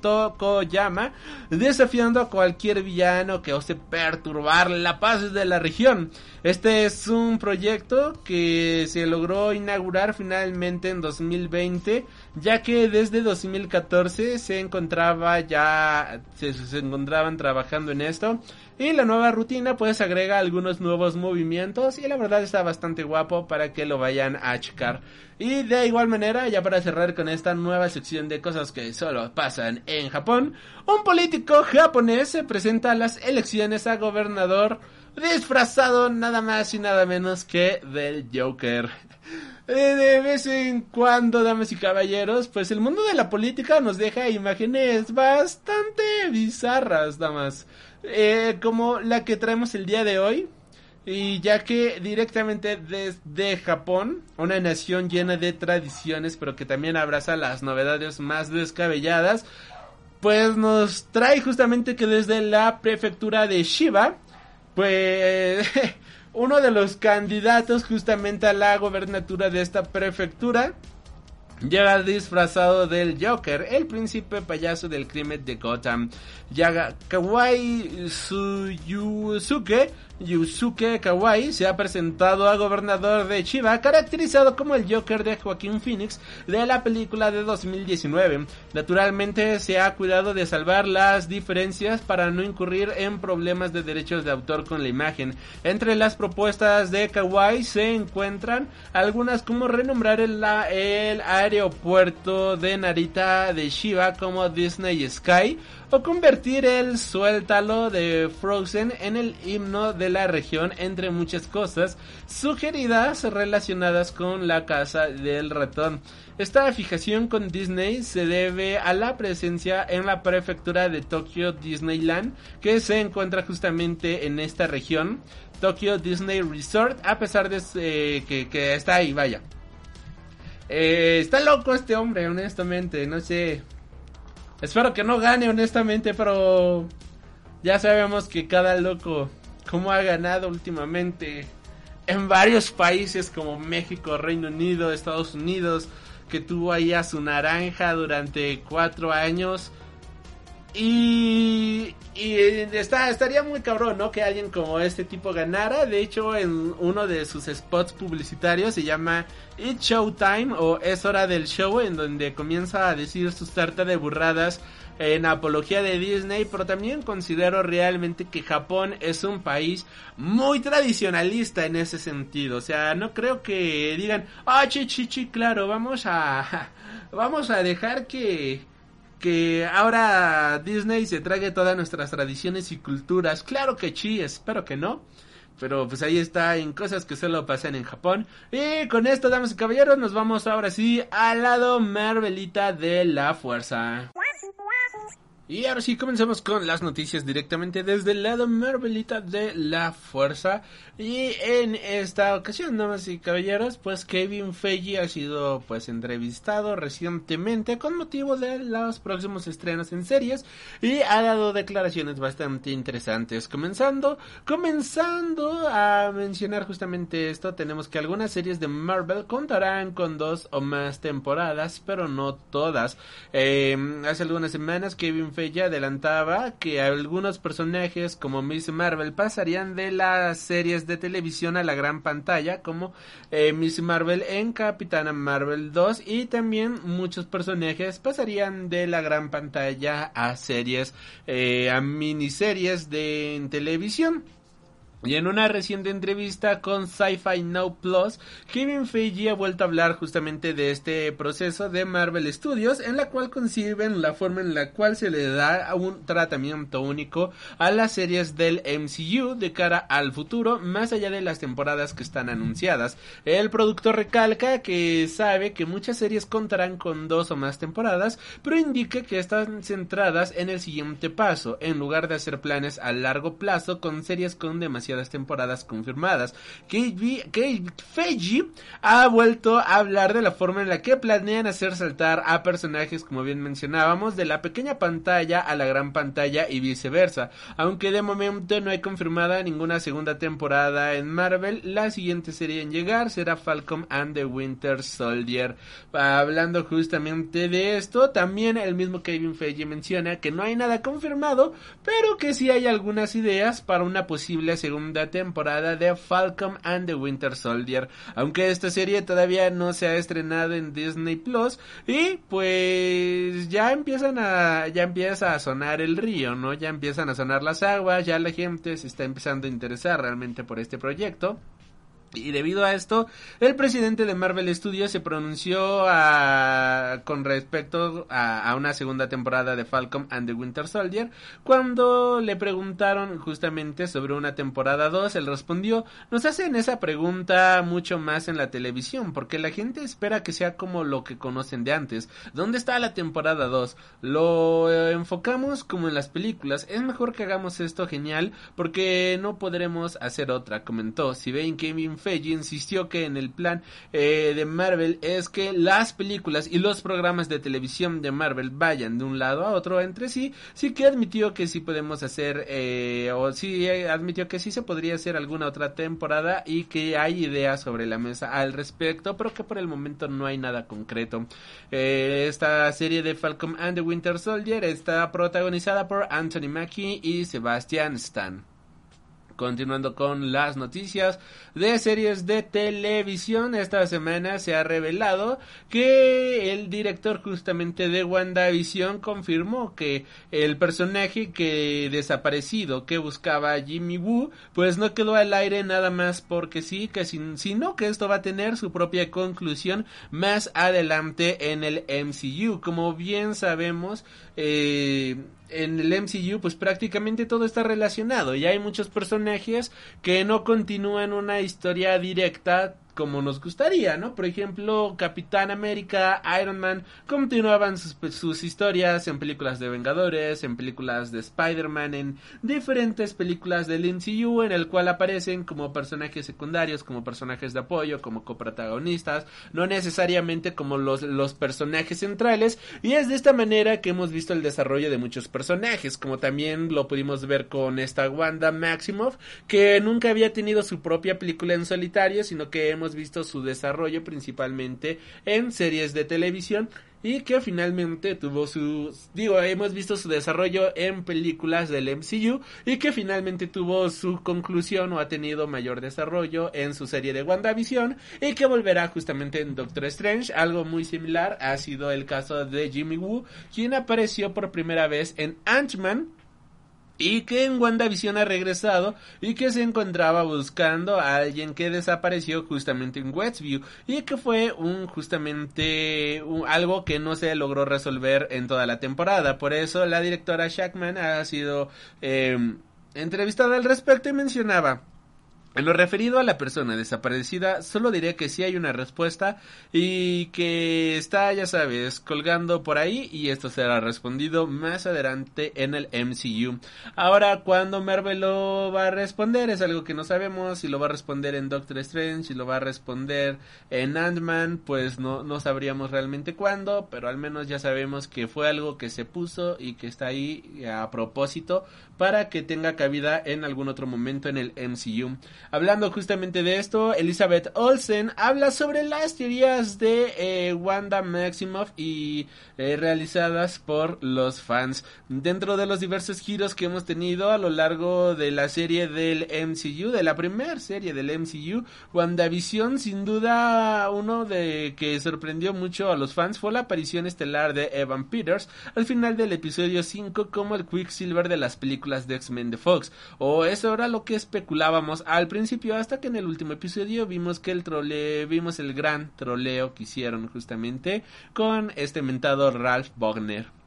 Tokoyama desafiando a cualquier villano que ose perturbar la paz de la región. Este es un proyecto que se logró inaugurar finalmente en 2020 ya que desde 2014 se encontraba ya, se, se encontraban trabajando en esto. Y la nueva rutina pues agrega algunos nuevos movimientos y la verdad está bastante guapo para que lo vayan a checar. Y de igual manera, ya para cerrar con esta nueva sección de cosas que solo pasan en Japón, un político japonés se presenta a las elecciones a gobernador disfrazado nada más y nada menos que del Joker. Eh, de vez en cuando, damas y caballeros, pues el mundo de la política nos deja imágenes bastante bizarras, damas. Eh, como la que traemos el día de hoy. Y ya que directamente desde Japón, una nación llena de tradiciones, pero que también abraza las novedades más descabelladas, pues nos trae justamente que desde la prefectura de Shiba, pues <laughs> uno de los candidatos justamente a la gobernatura de esta prefectura llega disfrazado del Joker, el príncipe payaso del crimen de Gotham. Yaga Kawai Suyusuke Yusuke Kawai se ha presentado a gobernador de Chiba, caracterizado como el Joker de Joaquín Phoenix de la película de 2019. Naturalmente se ha cuidado de salvar las diferencias para no incurrir en problemas de derechos de autor con la imagen. Entre las propuestas de Kawai se encuentran algunas como renombrar el, el aeropuerto de Narita de Shiba como Disney Sky o convertir el Suéltalo de Frozen en el himno de la región, entre muchas cosas sugeridas relacionadas con la casa del ratón. Esta fijación con Disney se debe a la presencia en la prefectura de Tokyo Disneyland, que se encuentra justamente en esta región, Tokyo Disney Resort, a pesar de eh, que, está ahí, vaya. Eh, está loco este hombre, honestamente, no sé. Espero que no gane, honestamente, pero ya sabemos que cada loco, como ha ganado últimamente en varios países como México, Reino Unido, Estados Unidos, que tuvo ahí a su naranja durante cuatro años. Y, y está, estaría muy cabrón, ¿no? Que alguien como este tipo ganara. De hecho, en uno de sus spots publicitarios se llama It's Showtime o Es hora del show, en donde comienza a decir sus tarta de burradas en apología de Disney, pero también considero realmente que Japón es un país muy tradicionalista en ese sentido. O sea, no creo que digan, ah, chi, chi, chi, claro, vamos a, <laughs> vamos a dejar que que ahora Disney se trague todas nuestras tradiciones y culturas. Claro que sí, espero que no. Pero pues ahí está en cosas que solo pasan en Japón. Y con esto, damas y caballeros, nos vamos ahora sí al lado Marvelita de la fuerza. Y ahora sí, comenzamos con las noticias directamente desde el lado Marvelita de la Fuerza. Y en esta ocasión, damas y caballeros, pues Kevin Feige ha sido pues entrevistado recientemente con motivo de los próximos estrenos en series y ha dado declaraciones bastante interesantes. Comenzando, comenzando a mencionar justamente esto, tenemos que algunas series de Marvel contarán con dos o más temporadas, pero no todas. Eh, hace algunas semanas Kevin ella adelantaba que algunos personajes como Miss Marvel pasarían de las series de televisión a la gran pantalla, como eh, Miss Marvel en Capitana Marvel 2 y también muchos personajes pasarían de la gran pantalla a series, eh, a miniseries de televisión. Y en una reciente entrevista con Sci-Fi Now Plus, Kevin Feige ha vuelto a hablar justamente de este proceso de Marvel Studios, en la cual conciben la forma en la cual se le da un tratamiento único a las series del MCU de cara al futuro, más allá de las temporadas que están anunciadas. El productor recalca que sabe que muchas series contarán con dos o más temporadas, pero indica que están centradas en el siguiente paso, en lugar de hacer planes a largo plazo con series con demasiado temporadas confirmadas. Feiji ha vuelto a hablar de la forma en la que planean hacer saltar a personajes, como bien mencionábamos, de la pequeña pantalla a la gran pantalla y viceversa. Aunque de momento no hay confirmada ninguna segunda temporada en Marvel, la siguiente serie en llegar será Falcon and the Winter Soldier. Hablando justamente de esto, también el mismo Kevin Feige menciona que no hay nada confirmado, pero que sí hay algunas ideas para una posible segunda segunda temporada de Falcon and the Winter Soldier. Aunque esta serie todavía no se ha estrenado en Disney Plus y pues ya empiezan a ya empieza a sonar el río, ¿no? Ya empiezan a sonar las aguas, ya la gente se está empezando a interesar realmente por este proyecto. Y debido a esto, el presidente de Marvel Studios se pronunció a, con respecto a, una segunda temporada de Falcon and the Winter Soldier. Cuando le preguntaron justamente sobre una temporada 2, él respondió, nos hacen esa pregunta mucho más en la televisión, porque la gente espera que sea como lo que conocen de antes. ¿Dónde está la temporada 2? Lo enfocamos como en las películas. Es mejor que hagamos esto genial, porque no podremos hacer otra, comentó. Si ven Kevin Feige insistió que en el plan eh, de Marvel es que las películas y los programas de televisión de Marvel vayan de un lado a otro entre sí, sí que admitió que sí podemos hacer, eh, o sí admitió que sí se podría hacer alguna otra temporada y que hay ideas sobre la mesa al respecto, pero que por el momento no hay nada concreto. Eh, esta serie de Falcon and the Winter Soldier está protagonizada por Anthony Mackie y Sebastian Stan. Continuando con las noticias de series de televisión, esta semana se ha revelado que el director justamente de WandaVision confirmó que el personaje que desaparecido que buscaba Jimmy Woo, pues no quedó al aire nada más porque sí, que sin, sino que esto va a tener su propia conclusión más adelante en el MCU. Como bien sabemos, eh, en el MCU pues prácticamente todo está relacionado y hay muchos personajes que no continúan una historia directa como nos gustaría, ¿no? Por ejemplo, Capitán América, Iron Man continuaban sus, historias en películas de Vengadores, en películas de Spider-Man, en diferentes películas del MCU en el cual aparecen como personajes secundarios, como personajes de apoyo, como coprotagonistas, no necesariamente como los, los personajes centrales y es de esta manera que hemos visto el desarrollo de muchos personajes, como también lo pudimos ver con esta Wanda Maximoff, que nunca había tenido su propia película en solitario, sino que hemos visto su desarrollo principalmente en series de televisión y que finalmente tuvo su digo hemos visto su desarrollo en películas del MCU y que finalmente tuvo su conclusión o ha tenido mayor desarrollo en su serie de WandaVision y que volverá justamente en Doctor Strange. Algo muy similar ha sido el caso de Jimmy Woo quien apareció por primera vez en Ant-Man y que en WandaVision ha regresado y que se encontraba buscando a alguien que desapareció justamente en Westview y que fue un justamente algo que no se logró resolver en toda la temporada. Por eso la directora Shackman ha sido eh, entrevistada al respecto y mencionaba en lo referido a la persona desaparecida, solo diré que sí hay una respuesta y que está, ya sabes, colgando por ahí y esto será respondido más adelante en el MCU. Ahora, cuando Marvel lo va a responder es algo que no sabemos, si lo va a responder en Doctor Strange, si lo va a responder en Ant-Man, pues no, no sabríamos realmente cuándo, pero al menos ya sabemos que fue algo que se puso y que está ahí a propósito para que tenga cabida en algún otro momento en el MCU. Hablando justamente de esto, Elizabeth Olsen habla sobre las teorías de eh, Wanda Maximoff y eh, realizadas por los fans. Dentro de los diversos giros que hemos tenido a lo largo de la serie del MCU, de la primera serie del MCU, WandaVision, sin duda uno de que sorprendió mucho a los fans fue la aparición estelar de Evan Peters al final del episodio 5 como el Quicksilver de las películas de X-Men de Fox. O eso era lo que especulábamos al principio principio hasta que en el último episodio vimos que el trole vimos el gran troleo que hicieron justamente con este mentado Ralph Bogner.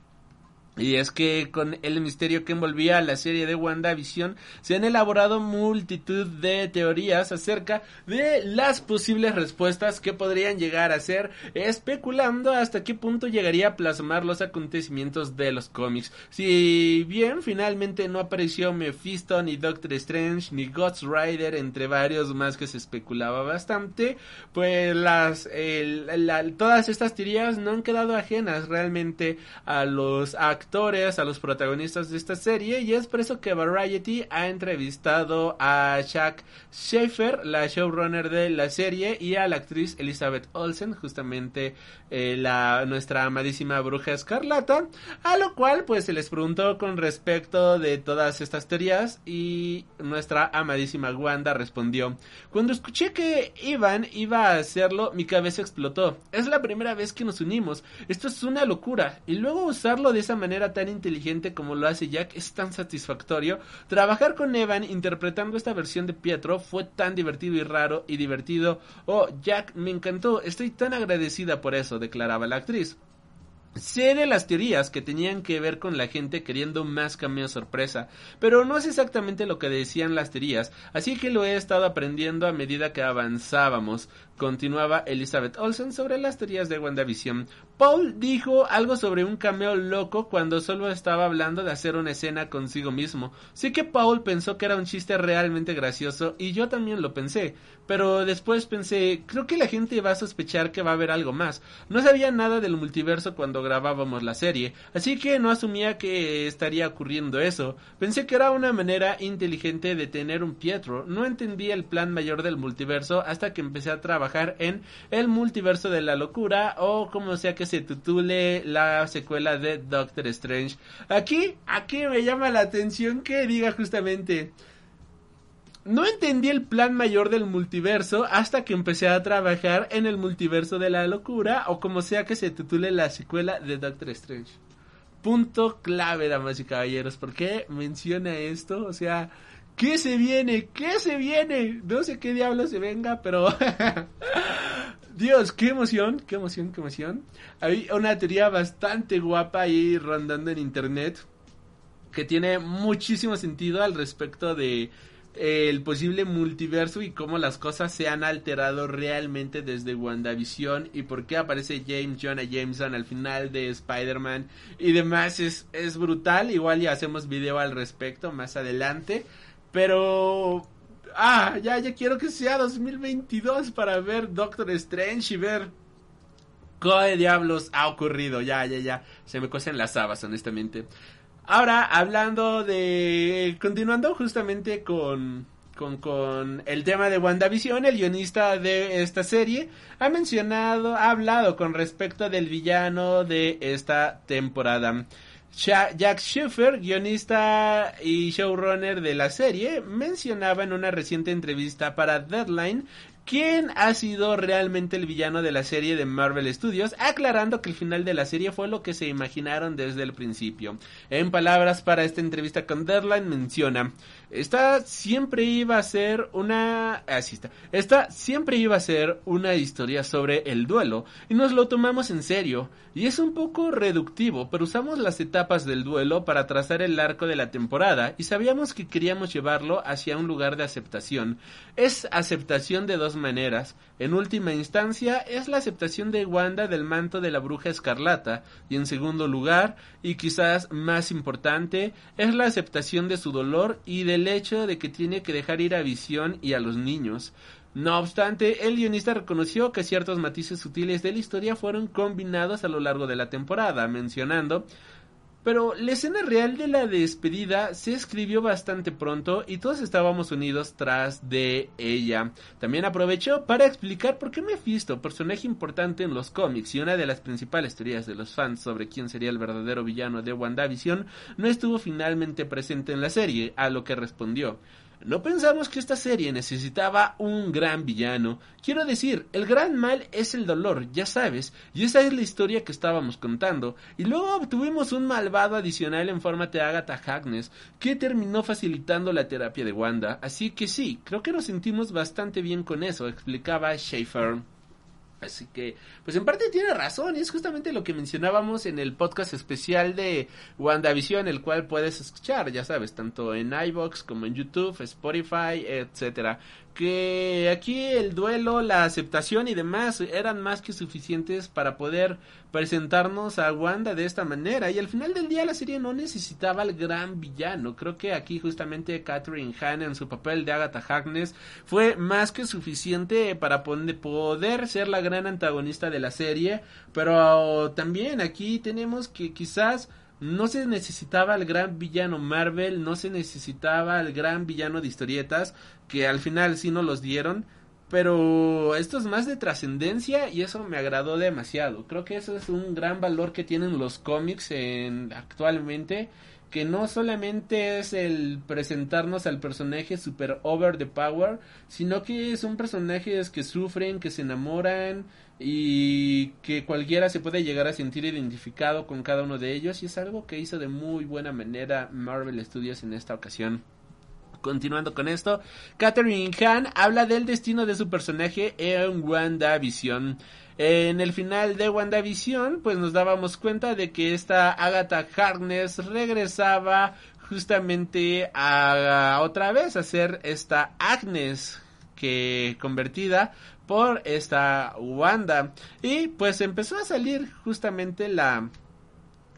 Y es que con el misterio que envolvía la serie de WandaVision se han elaborado multitud de teorías acerca de las posibles respuestas que podrían llegar a ser, especulando hasta qué punto llegaría a plasmar los acontecimientos de los cómics. Si bien finalmente no apareció Mephisto, ni Doctor Strange, ni Ghost Rider, entre varios más que se especulaba bastante, pues las todas estas teorías no han quedado ajenas realmente a los a actores, a los protagonistas de esta serie y es por eso que Variety ha entrevistado a Jack Schaefer, la showrunner de la serie, y a la actriz Elizabeth Olsen, justamente eh, la nuestra amadísima bruja escarlata, a lo cual pues se les preguntó con respecto de todas estas teorías y nuestra amadísima Wanda respondió, cuando escuché que Ivan iba a hacerlo, mi cabeza explotó, es la primera vez que nos unimos, esto es una locura, y luego usarlo de esa manera tan inteligente como lo hace Jack es tan satisfactorio, trabajar con Evan interpretando esta versión de Pietro fue tan divertido y raro y divertido, oh Jack me encantó, estoy tan agradecida por eso, declaraba la actriz. Sé de las teorías que tenían que ver con la gente queriendo más cameo sorpresa, pero no es exactamente lo que decían las teorías, así que lo he estado aprendiendo a medida que avanzábamos. Continuaba Elizabeth Olsen sobre las teorías de WandaVision. Paul dijo algo sobre un cameo loco cuando solo estaba hablando de hacer una escena consigo mismo. Sí que Paul pensó que era un chiste realmente gracioso y yo también lo pensé, pero después pensé, creo que la gente va a sospechar que va a haber algo más. No sabía nada del multiverso cuando grabábamos la serie, así que no asumía que estaría ocurriendo eso. Pensé que era una manera inteligente de tener un Pietro. No entendía el plan mayor del multiverso hasta que empecé a trabajar en el multiverso de la locura o como sea que se titule la secuela de Doctor Strange. Aquí, aquí me llama la atención que diga justamente no entendí el plan mayor del multiverso hasta que empecé a trabajar en el multiverso de la locura o como sea que se titule la secuela de Doctor Strange. Punto clave, damas y caballeros. ¿Por qué menciona esto? O sea, ¿Qué se viene? ¿Qué se viene? No sé qué diablo se venga, pero... <laughs> Dios, qué emoción, qué emoción, qué emoción. Hay una teoría bastante guapa ahí rondando en internet que tiene muchísimo sentido al respecto de eh, el posible multiverso y cómo las cosas se han alterado realmente desde WandaVision y por qué aparece James Jonah Jameson al final de Spider-Man y demás es, es brutal. Igual ya hacemos video al respecto más adelante. Pero ah, ya, ya quiero que sea 2022 para ver Doctor Strange y ver qué diablos ha ocurrido. Ya, ya, ya. Se me cosen las habas, honestamente. Ahora, hablando de... Continuando justamente con, con, con el tema de WandaVision, el guionista de esta serie ha mencionado, ha hablado con respecto del villano de esta temporada. Jack Schiffer, guionista y showrunner de la serie, mencionaba en una reciente entrevista para Deadline quién ha sido realmente el villano de la serie de Marvel Studios, aclarando que el final de la serie fue lo que se imaginaron desde el principio. En palabras para esta entrevista con Deadline menciona, esta siempre iba a ser una... Así está. Esta siempre iba a ser una historia sobre el duelo y nos lo tomamos en serio. Y es un poco reductivo, pero usamos las etapas del duelo para trazar el arco de la temporada y sabíamos que queríamos llevarlo hacia un lugar de aceptación. Es aceptación de dos maneras. En última instancia, es la aceptación de Wanda del manto de la bruja escarlata. Y en segundo lugar, y quizás más importante, es la aceptación de su dolor y del hecho de que tiene que dejar ir a Visión y a los niños. No obstante, el guionista reconoció que ciertos matices sutiles de la historia fueron combinados a lo largo de la temporada, mencionando pero la escena real de la despedida se escribió bastante pronto y todos estábamos unidos tras de ella. También aprovechó para explicar por qué Mephisto, personaje importante en los cómics y una de las principales teorías de los fans sobre quién sería el verdadero villano de WandaVision, no estuvo finalmente presente en la serie, a lo que respondió. No pensamos que esta serie necesitaba un gran villano. Quiero decir, el gran mal es el dolor, ya sabes, y esa es la historia que estábamos contando. Y luego obtuvimos un malvado adicional en forma de Agatha Harkness, que terminó facilitando la terapia de Wanda. Así que sí, creo que nos sentimos bastante bien con eso, explicaba Schaefer. Así que, pues en parte tiene razón, y es justamente lo que mencionábamos en el podcast especial de WandaVision, el cual puedes escuchar, ya sabes, tanto en iBox como en YouTube, Spotify, etcétera que aquí el duelo, la aceptación y demás eran más que suficientes para poder presentarnos a Wanda de esta manera. Y al final del día la serie no necesitaba al gran villano. Creo que aquí justamente Catherine Hahn en su papel de Agatha Harkness fue más que suficiente para poder ser la gran antagonista de la serie. Pero también aquí tenemos que quizás no se necesitaba el gran villano Marvel, no se necesitaba el gran villano de historietas, que al final sí nos los dieron, pero esto es más de trascendencia y eso me agradó demasiado. Creo que eso es un gran valor que tienen los cómics en, actualmente, que no solamente es el presentarnos al personaje super over the power, sino que son personajes que sufren, que se enamoran, y que cualquiera se puede llegar a sentir identificado con cada uno de ellos y es algo que hizo de muy buena manera Marvel Studios en esta ocasión. Continuando con esto, Catherine Hahn habla del destino de su personaje en WandaVision. En el final de WandaVision, pues nos dábamos cuenta de que esta Agatha Harkness regresaba justamente a, otra vez a ser esta Agnes que convertida por esta Wanda. Y pues empezó a salir justamente la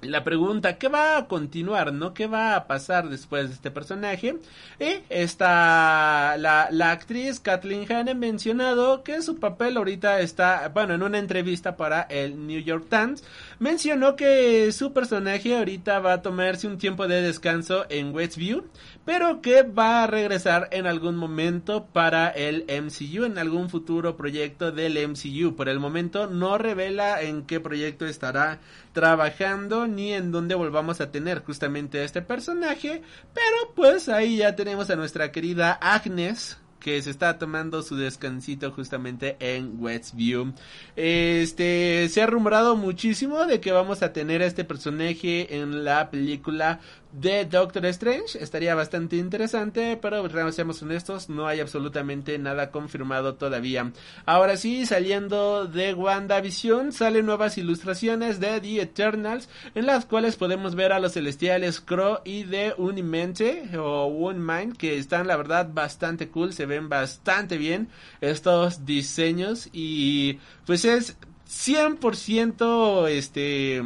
la pregunta, ¿qué va a continuar, no? ¿Qué va a pasar después de este personaje? Y esta, la, la actriz Kathleen Hahn ha mencionado que su papel ahorita está, bueno, en una entrevista para el New York Times, mencionó que su personaje ahorita va a tomarse un tiempo de descanso en Westview, pero que va a regresar en algún momento para el MCU, en algún futuro proyecto del MCU. Por el momento no revela en qué proyecto estará trabajando ni en dónde volvamos a tener justamente este personaje, pero pues ahí ya tenemos a nuestra querida Agnes que se está tomando su descansito justamente en Westview. Este se ha rumorado muchísimo de que vamos a tener a este personaje en la película de Doctor Strange. Estaría bastante interesante, pero seamos honestos, no hay absolutamente nada confirmado todavía. Ahora sí, saliendo de WandaVision, salen nuevas ilustraciones de The Eternals, en las cuales podemos ver a los celestiales Crow y de Unimente o Unmind, que están la verdad bastante cool, se ven bastante bien estos diseños y pues es 100% este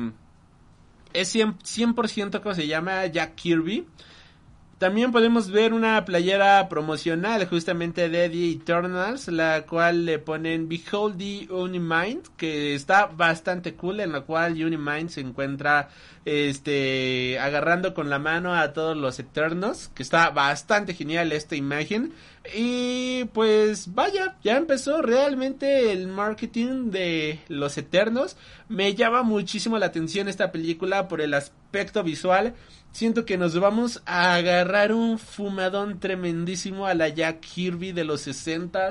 es 100%, 100 como se llama Jack Kirby. También podemos ver una playera promocional justamente de The Eternals, la cual le ponen Behold the Unimind, que está bastante cool, en la cual Unimind se encuentra este agarrando con la mano a todos los Eternos, que está bastante genial esta imagen. Y pues vaya, ya empezó realmente el marketing de los Eternos. Me llama muchísimo la atención esta película por el aspecto visual siento que nos vamos a agarrar un fumadón tremendísimo a la Jack Kirby de los 60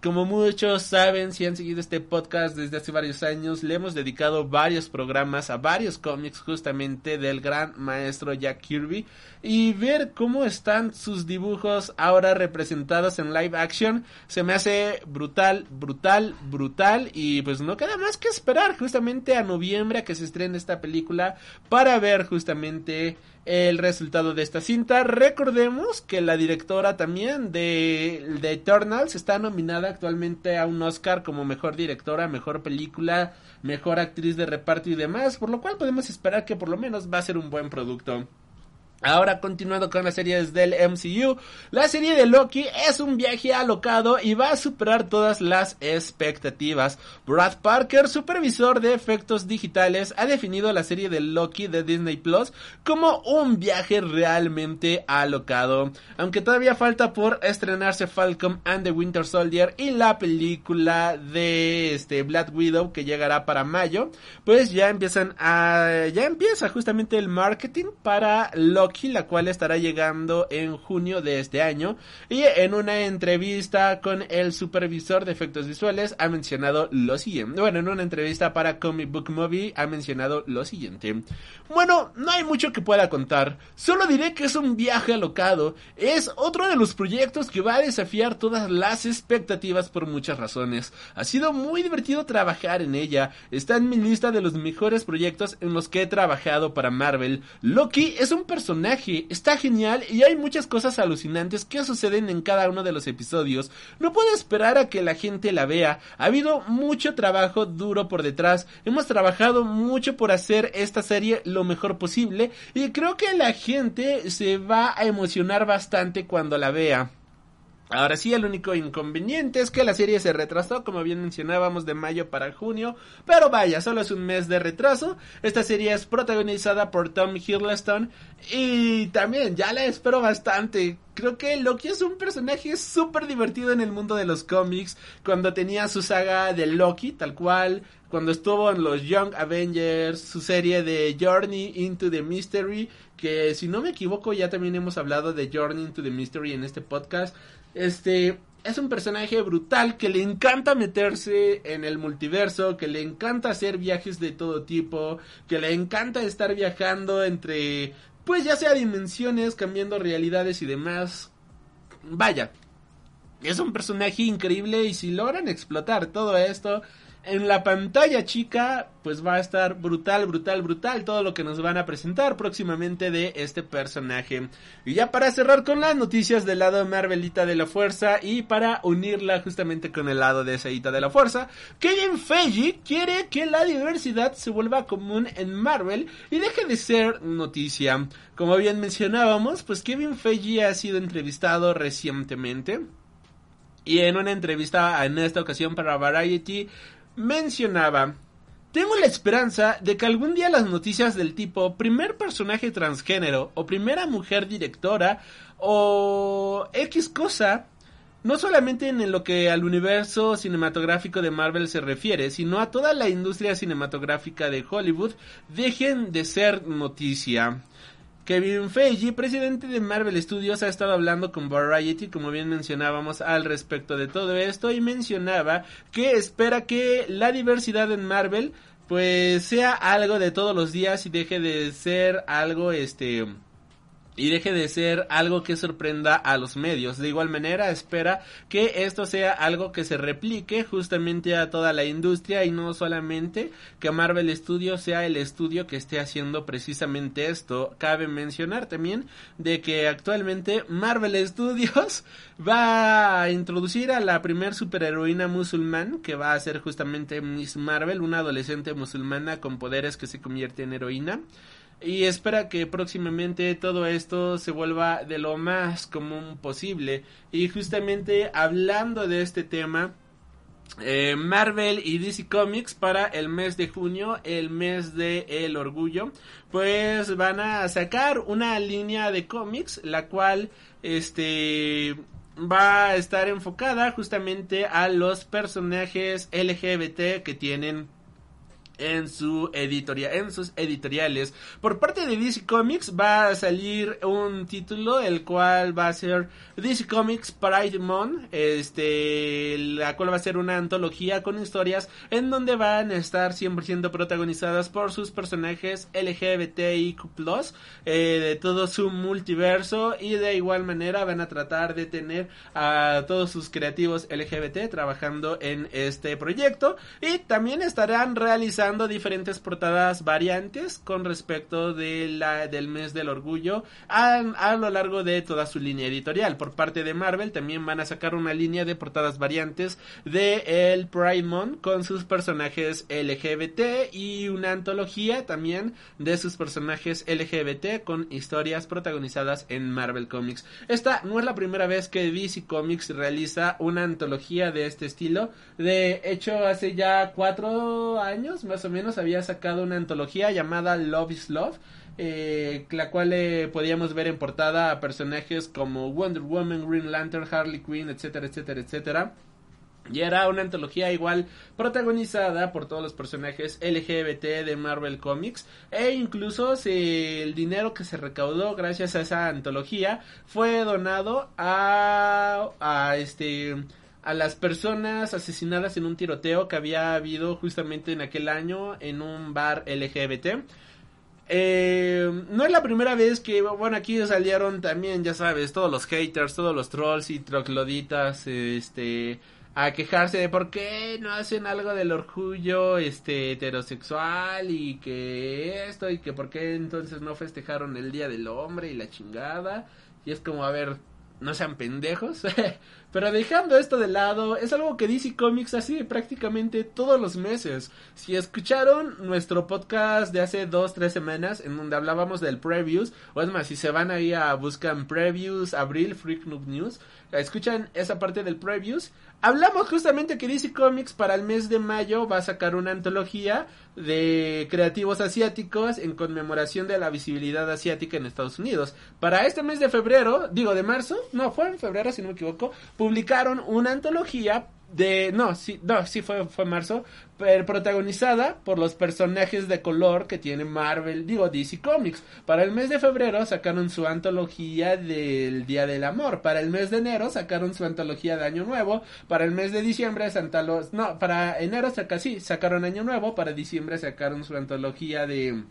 Como muchos saben, si han seguido este podcast desde hace varios años, le hemos dedicado varios programas a varios cómics justamente del gran maestro Jack Kirby. Y ver cómo están sus dibujos ahora representados en live action se me hace brutal, brutal, brutal. Y pues no queda más que esperar justamente a noviembre a que se estrene esta película para ver justamente el resultado de esta cinta. Recordemos que la directora también de, de Eternals está nominada actualmente a un Oscar como mejor directora, mejor película, mejor actriz de reparto y demás, por lo cual podemos esperar que por lo menos va a ser un buen producto. Ahora continuando con las series del MCU, la serie de Loki es un viaje alocado y va a superar todas las expectativas. Brad Parker, supervisor de efectos digitales, ha definido la serie de Loki de Disney Plus como un viaje realmente alocado. Aunque todavía falta por estrenarse Falcon and the Winter Soldier y la película de este Black Widow que llegará para mayo, pues ya empiezan a ya empieza justamente el marketing para Loki la cual estará llegando en junio de este año. Y en una entrevista con el supervisor de efectos visuales ha mencionado lo siguiente. Bueno, en una entrevista para Comic Book Movie ha mencionado lo siguiente. Bueno, no hay mucho que pueda contar. Solo diré que es un viaje alocado. Es otro de los proyectos que va a desafiar todas las expectativas por muchas razones. Ha sido muy divertido trabajar en ella. Está en mi lista de los mejores proyectos en los que he trabajado para Marvel. Loki es un personaje está genial y hay muchas cosas alucinantes que suceden en cada uno de los episodios. No puedo esperar a que la gente la vea. Ha habido mucho trabajo duro por detrás. Hemos trabajado mucho por hacer esta serie lo mejor posible y creo que la gente se va a emocionar bastante cuando la vea. Ahora sí, el único inconveniente es que la serie se retrasó, como bien mencionábamos, de mayo para junio. Pero vaya, solo es un mes de retraso. Esta serie es protagonizada por Tom Hiddleston. Y también, ya la espero bastante. Creo que Loki es un personaje súper divertido en el mundo de los cómics. Cuando tenía su saga de Loki, tal cual. Cuando estuvo en los Young Avengers, su serie de Journey into the Mystery. Que si no me equivoco, ya también hemos hablado de Journey into the Mystery en este podcast. Este es un personaje brutal que le encanta meterse en el multiverso, que le encanta hacer viajes de todo tipo, que le encanta estar viajando entre, pues ya sea dimensiones, cambiando realidades y demás. Vaya, es un personaje increíble y si logran explotar todo esto, en la pantalla chica, pues va a estar brutal, brutal, brutal todo lo que nos van a presentar próximamente de este personaje. Y ya para cerrar con las noticias del lado Marvelita de la Fuerza y para unirla justamente con el lado de Saita de la Fuerza, Kevin Feige quiere que la diversidad se vuelva común en Marvel y deje de ser noticia. Como bien mencionábamos, pues Kevin Feige ha sido entrevistado recientemente. Y en una entrevista en esta ocasión para Variety mencionaba, tengo la esperanza de que algún día las noticias del tipo primer personaje transgénero o primera mujer directora o X cosa, no solamente en lo que al universo cinematográfico de Marvel se refiere, sino a toda la industria cinematográfica de Hollywood, dejen de ser noticia. Kevin Feige, presidente de Marvel Studios, ha estado hablando con Variety, como bien mencionábamos, al respecto de todo esto y mencionaba que espera que la diversidad en Marvel pues sea algo de todos los días y deje de ser algo este y deje de ser algo que sorprenda a los medios. De igual manera, espera que esto sea algo que se replique justamente a toda la industria y no solamente que Marvel Studios sea el estudio que esté haciendo precisamente esto. Cabe mencionar también de que actualmente Marvel Studios <laughs> va a introducir a la primer superheroína musulmán que va a ser justamente Miss Marvel, una adolescente musulmana con poderes que se convierte en heroína y espera que próximamente todo esto se vuelva de lo más común posible. Y justamente hablando de este tema, eh, Marvel y DC Comics para el mes de junio, el mes de el orgullo, pues van a sacar una línea de cómics, la cual este va a estar enfocada justamente a los personajes LGBT que tienen en su editorial, en sus editoriales. Por parte de DC Comics va a salir un título el cual va a ser DC Comics Pride Month, este, la cual va a ser una antología con historias en donde van a estar 100% protagonizadas por sus personajes LGBTIQ+, eh, de todo su multiverso y de igual manera van a tratar de tener a todos sus creativos LGBT trabajando en este proyecto y también estarán realizando diferentes portadas variantes con respecto de la, del mes del orgullo a, lo largo de toda su línea editorial. Por parte de Marvel también van a sacar una línea de portadas variantes de el Pride Month con sus personajes LGBT y una antología también de sus personajes LGBT con historias protagonizadas en Marvel Comics. Esta no es la primera vez que DC Comics realiza una antología de este estilo. De hecho, hace ya cuatro años más o menos había sacado una antología llamada Love is Love. Eh, la cual eh, podíamos ver en portada a personajes como Wonder Woman, Green Lantern, Harley Quinn, etcétera, etcétera, etcétera. Y era una antología igual protagonizada por todos los personajes LGBT de Marvel Comics. E incluso si el dinero que se recaudó gracias a esa antología fue donado a, a este a las personas asesinadas en un tiroteo que había habido justamente en aquel año en un bar LGBT. Eh, no es la primera vez que, bueno, aquí salieron también, ya sabes, todos los haters, todos los trolls y trocloditas, este, a quejarse de por qué no hacen algo del orgullo, este, heterosexual y que esto y que por qué entonces no festejaron el Día del Hombre y la chingada. Y es como, a ver, no sean pendejos. <laughs> Pero dejando esto de lado, es algo que DC Comics hace prácticamente todos los meses. Si escucharon nuestro podcast de hace dos, tres semanas, en donde hablábamos del previews, o es más, si se van ahí a buscan previews, abril, Freak Noob News, escuchan esa parte del previews, hablamos justamente que DC Comics para el mes de mayo va a sacar una antología de creativos asiáticos en conmemoración de la visibilidad asiática en Estados Unidos. Para este mes de febrero, digo de marzo, no, fue en febrero si no me equivoco, publicaron una antología de no sí no sí fue fue marzo protagonizada por los personajes de color que tiene Marvel digo DC Comics. Para el mes de febrero sacaron su antología del Día del Amor. Para el mes de enero sacaron su antología de Año Nuevo. Para el mes de diciembre Santa no para enero saca sí sacaron Año Nuevo. Para diciembre sacaron su antología de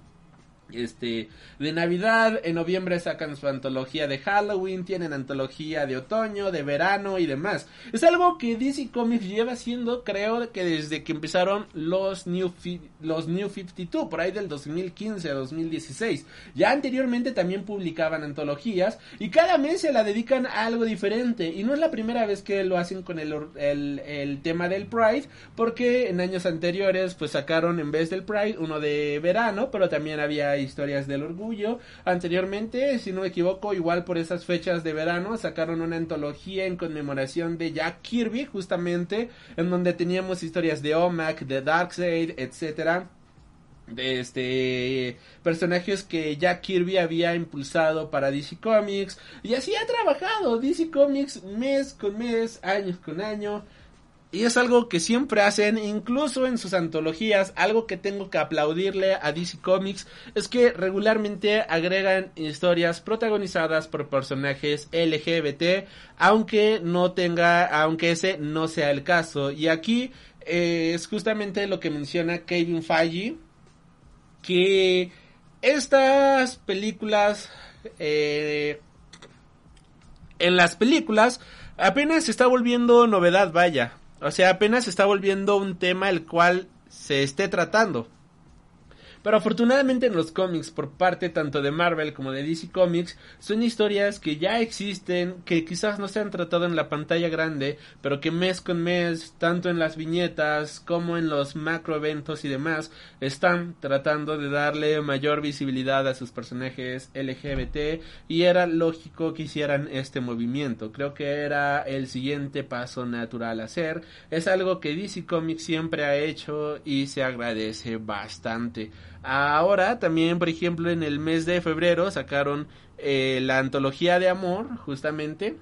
este de Navidad, en noviembre sacan su antología de Halloween, tienen antología de otoño, de verano y demás. Es algo que DC Comics lleva haciendo, creo que desde que empezaron los New los New 52, por ahí del 2015 a 2016. Ya anteriormente también publicaban antologías y cada mes se la dedican a algo diferente y no es la primera vez que lo hacen con el, el, el tema del Pride, porque en años anteriores pues sacaron en vez del Pride uno de verano, pero también había historias del orgullo. Anteriormente, si no me equivoco, igual por esas fechas de verano, sacaron una antología en conmemoración de Jack Kirby, justamente, en donde teníamos historias de Omac, de Darkseid, etcétera de este personajes que Jack Kirby había impulsado para DC Comics y así ha trabajado DC Comics mes con mes, años con año y es algo que siempre hacen, incluso en sus antologías, algo que tengo que aplaudirle a DC Comics es que regularmente agregan historias protagonizadas por personajes LGBT, aunque no tenga, aunque ese no sea el caso. Y aquí eh, es justamente lo que menciona Kevin Feige, que estas películas, eh, en las películas, apenas se está volviendo novedad, vaya. O sea, apenas está volviendo un tema el cual se esté tratando. Pero afortunadamente en los cómics, por parte tanto de Marvel como de DC Comics, son historias que ya existen, que quizás no se han tratado en la pantalla grande, pero que mes con mes, tanto en las viñetas como en los macro eventos y demás, están tratando de darle mayor visibilidad a sus personajes LGBT y era lógico que hicieran este movimiento. Creo que era el siguiente paso natural a hacer. Es algo que DC Comics siempre ha hecho y se agradece bastante. Ahora también, por ejemplo, en el mes de febrero sacaron eh, la antología de amor, justamente,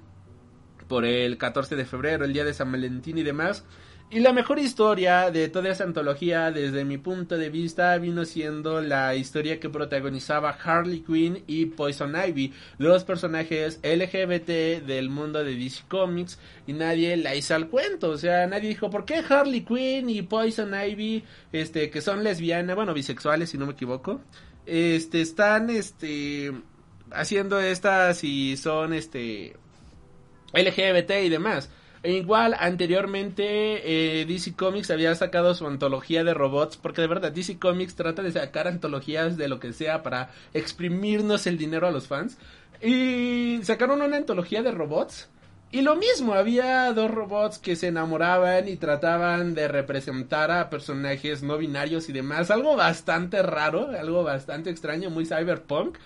por el 14 de febrero, el día de San Valentín y demás. Y la mejor historia de toda esa antología, desde mi punto de vista, vino siendo la historia que protagonizaba Harley Quinn y Poison Ivy, dos personajes LGBT del mundo de DC Comics, y nadie la hizo al cuento. O sea, nadie dijo, ¿por qué Harley Quinn y Poison Ivy, este, que son lesbianas, bueno, bisexuales, si no me equivoco, este, están, este, haciendo estas y son, este, LGBT y demás? E igual, anteriormente eh, DC Comics había sacado su antología de robots, porque de verdad DC Comics trata de sacar antologías de lo que sea para exprimirnos el dinero a los fans. Y sacaron una antología de robots. Y lo mismo, había dos robots que se enamoraban y trataban de representar a personajes no binarios y demás. Algo bastante raro, algo bastante extraño, muy cyberpunk.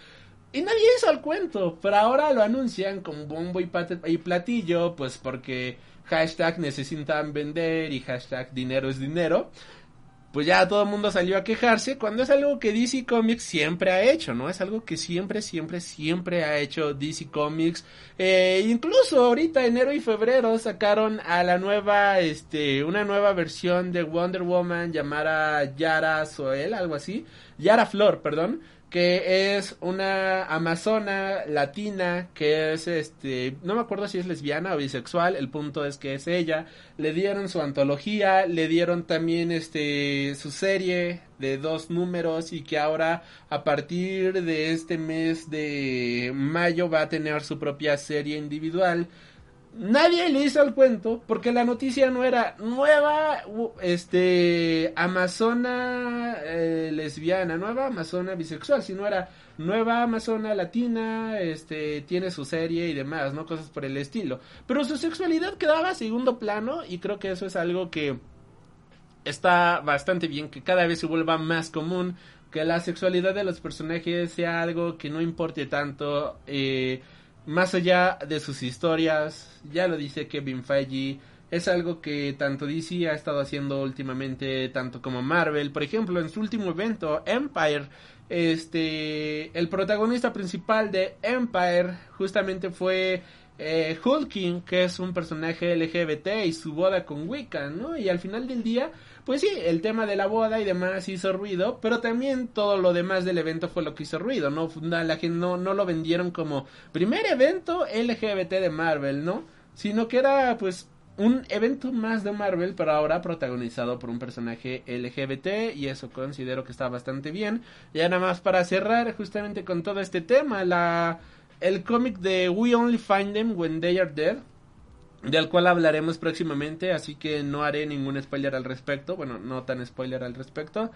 Y nadie hizo el cuento, pero ahora lo anuncian con bombo y, y platillo, pues porque hashtag necesitan vender y hashtag dinero es dinero. Pues ya todo el mundo salió a quejarse cuando es algo que DC Comics siempre ha hecho, ¿no? Es algo que siempre, siempre, siempre ha hecho DC Comics. Eh, incluso ahorita enero y febrero sacaron a la nueva, este, una nueva versión de Wonder Woman llamada Yara Soel, algo así. Yara Flor, perdón que es una amazona latina que es este no me acuerdo si es lesbiana o bisexual el punto es que es ella. Le dieron su antología le dieron también este su serie de dos números y que ahora a partir de este mes de mayo va a tener su propia serie individual nadie le hizo el cuento porque la noticia no era nueva este amazona eh, lesbiana nueva amazona bisexual sino era nueva amazona latina este tiene su serie y demás no cosas por el estilo. Pero su sexualidad quedaba a segundo plano y creo que eso es algo que está bastante bien que cada vez se vuelva más común que la sexualidad de los personajes sea algo que no importe tanto eh, más allá de sus historias, ya lo dice Kevin Feige, es algo que tanto DC ha estado haciendo últimamente, tanto como Marvel. Por ejemplo, en su último evento, Empire, este, el protagonista principal de Empire justamente fue eh, que es un personaje LGBT y su boda con Wicca, ¿no? Y al final del día, pues sí, el tema de la boda y demás hizo ruido, pero también todo lo demás del evento fue lo que hizo ruido, ¿no? La gente no, no lo vendieron como primer evento LGBT de Marvel, ¿no? Sino que era pues un evento más de Marvel, pero ahora protagonizado por un personaje LGBT y eso considero que está bastante bien. Ya nada más para cerrar justamente con todo este tema, la el cómic de We Only Find Them When They Are Dead del cual hablaremos próximamente, así que no haré ningún spoiler al respecto, bueno, no tan spoiler al respecto.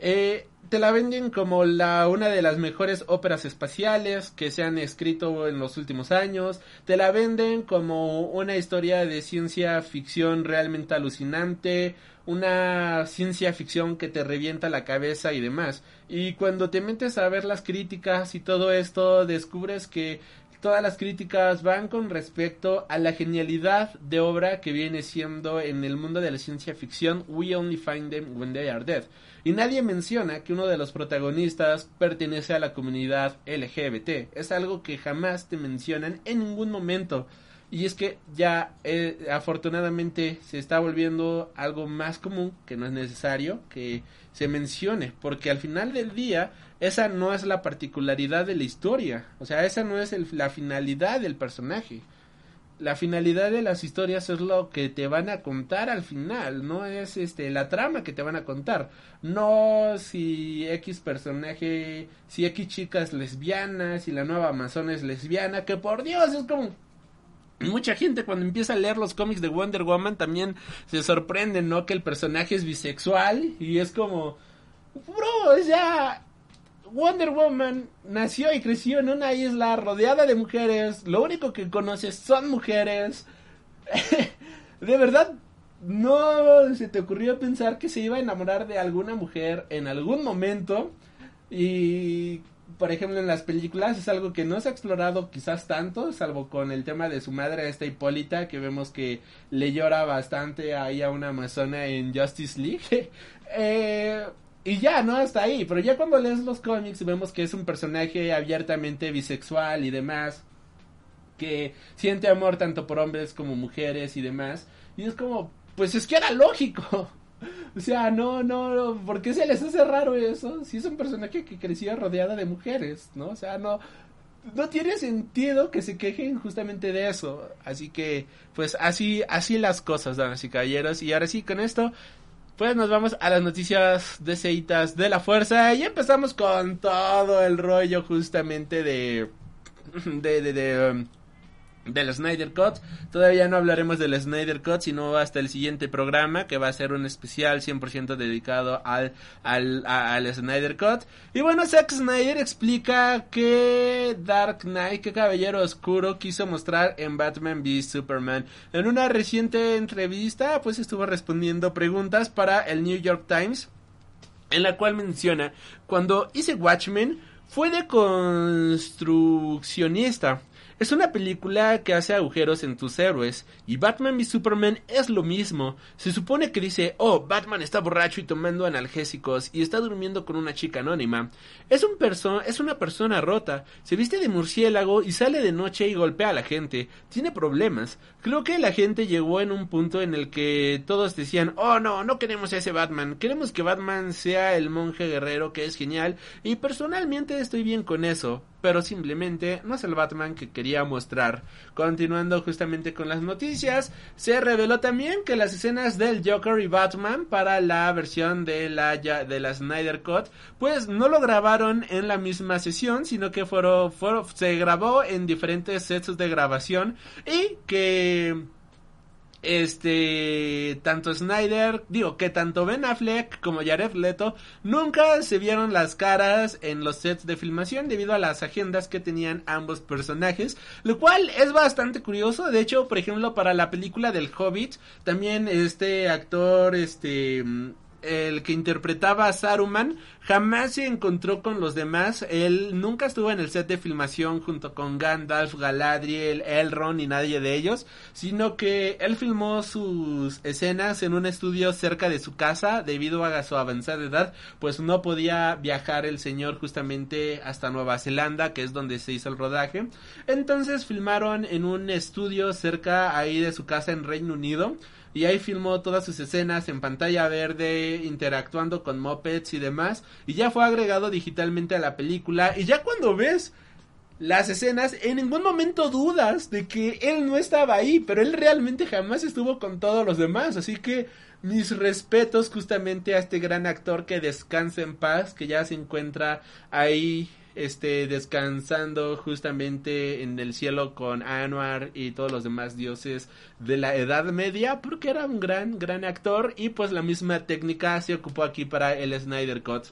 Eh, te la venden como la una de las mejores óperas espaciales que se han escrito en los últimos años. Te la venden como una historia de ciencia ficción realmente alucinante, una ciencia ficción que te revienta la cabeza y demás. Y cuando te metes a ver las críticas y todo esto, descubres que todas las críticas van con respecto a la genialidad de obra que viene siendo en el mundo de la ciencia ficción We Only Find Them When They Are Dead. Y nadie menciona que uno de los protagonistas pertenece a la comunidad LGBT. Es algo que jamás te mencionan en ningún momento. Y es que ya eh, afortunadamente se está volviendo algo más común, que no es necesario que se mencione, porque al final del día esa no es la particularidad de la historia, o sea, esa no es la finalidad del personaje. La finalidad de las historias es lo que te van a contar al final, no es este la trama que te van a contar, no si X personaje, si X chica es lesbiana, si la nueva Amazon es lesbiana, que por Dios es como Mucha gente cuando empieza a leer los cómics de Wonder Woman también se sorprende, ¿no? Que el personaje es bisexual y es como, bro, o sea, Wonder Woman nació y creció en una isla rodeada de mujeres, lo único que conoces son mujeres. <laughs> de verdad, no se te ocurrió pensar que se iba a enamorar de alguna mujer en algún momento y por ejemplo, en las películas es algo que no se ha explorado quizás tanto, salvo con el tema de su madre, esta Hipólita, que vemos que le llora bastante ahí a una amazona en Justice League. <laughs> eh, y ya, ¿no? Hasta ahí. Pero ya cuando lees los cómics vemos que es un personaje abiertamente bisexual y demás. Que siente amor tanto por hombres como mujeres y demás. Y es como, pues es que era lógico. <laughs> O sea, no, no, no, ¿por qué se les hace raro eso? Si es un personaje que crecía rodeada de mujeres, ¿no? O sea, no, no tiene sentido que se quejen justamente de eso. Así que, pues así, así las cosas, damas y caballeros. Y ahora sí, con esto, pues nos vamos a las noticias deseitas de la fuerza. Y empezamos con todo el rollo justamente de, de, de, de um, del Snyder Cut. Todavía no hablaremos del Snyder Cut, sino hasta el siguiente programa, que va a ser un especial 100% dedicado al, al, al Snyder Cut. Y bueno, Zack Snyder explica que Dark Knight, que Caballero Oscuro, quiso mostrar en Batman v Superman. En una reciente entrevista, pues estuvo respondiendo preguntas para el New York Times, en la cual menciona, cuando hice Watchmen, fue de construccionista es una película que hace agujeros en tus héroes y Batman y Superman es lo mismo. Se supone que dice, oh, Batman está borracho y tomando analgésicos y está durmiendo con una chica anónima. Es, un perso es una persona rota, se viste de murciélago y sale de noche y golpea a la gente. Tiene problemas. Creo que la gente llegó en un punto en el que todos decían, oh no, no queremos a ese Batman, queremos que Batman sea el monje guerrero que es genial y personalmente estoy bien con eso pero simplemente no es el Batman que quería mostrar. Continuando justamente con las noticias, se reveló también que las escenas del Joker y Batman para la versión de la, de la Snyder Cut, pues no lo grabaron en la misma sesión, sino que fueron, se grabó en diferentes sets de grabación y que este tanto Snyder, digo que tanto Ben Affleck como Jared Leto nunca se vieron las caras en los sets de filmación debido a las agendas que tenían ambos personajes, lo cual es bastante curioso. De hecho, por ejemplo, para la película del Hobbit, también este actor este el que interpretaba a Saruman jamás se encontró con los demás. Él nunca estuvo en el set de filmación junto con Gandalf, Galadriel, Elrond y nadie de ellos, sino que él filmó sus escenas en un estudio cerca de su casa debido a su avanzada edad, pues no podía viajar el señor justamente hasta Nueva Zelanda, que es donde se hizo el rodaje. Entonces filmaron en un estudio cerca ahí de su casa en Reino Unido y ahí filmó todas sus escenas en pantalla verde, interactuando con mopeds y demás, y ya fue agregado digitalmente a la película, y ya cuando ves las escenas, en ningún momento dudas de que él no estaba ahí, pero él realmente jamás estuvo con todos los demás, así que mis respetos justamente a este gran actor que descansa en paz, que ya se encuentra ahí este, descansando justamente en el cielo con Anwar y todos los demás dioses de la Edad Media, porque era un gran, gran actor y pues la misma técnica se ocupó aquí para el Snyder Cut.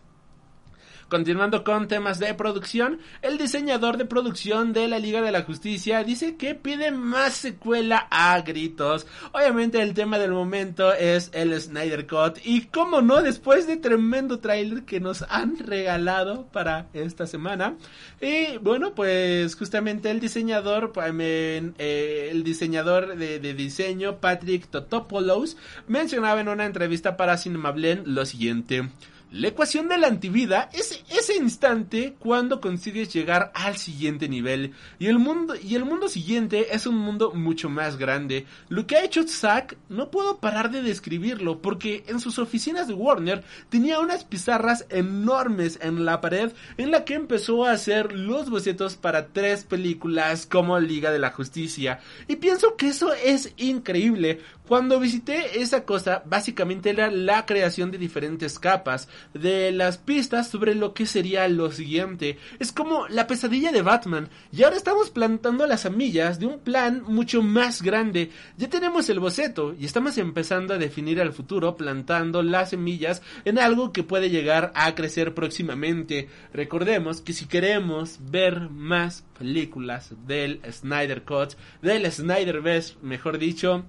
Continuando con temas de producción, el diseñador de producción de la Liga de la Justicia dice que pide más secuela a gritos. Obviamente el tema del momento es el Snyder Cut y como no, después de tremendo trailer que nos han regalado para esta semana. Y bueno, pues justamente el diseñador, eh, el diseñador de, de, diseño, Patrick Totopoulos, mencionaba en una entrevista para Cinemablend lo siguiente. La ecuación de la antivida es ese instante cuando consigues llegar al siguiente nivel y el mundo y el mundo siguiente es un mundo mucho más grande. Lo que ha hecho Zack no puedo parar de describirlo porque en sus oficinas de Warner tenía unas pizarras enormes en la pared en la que empezó a hacer los bocetos para tres películas como Liga de la Justicia y pienso que eso es increíble. Cuando visité esa cosa básicamente era la creación de diferentes capas de las pistas sobre lo que sería lo siguiente. Es como la pesadilla de Batman. Y ahora estamos plantando las semillas de un plan mucho más grande. Ya tenemos el boceto y estamos empezando a definir el futuro plantando las semillas en algo que puede llegar a crecer próximamente. Recordemos que si queremos ver más películas del Snyder Cut, del Snyderverse, mejor dicho,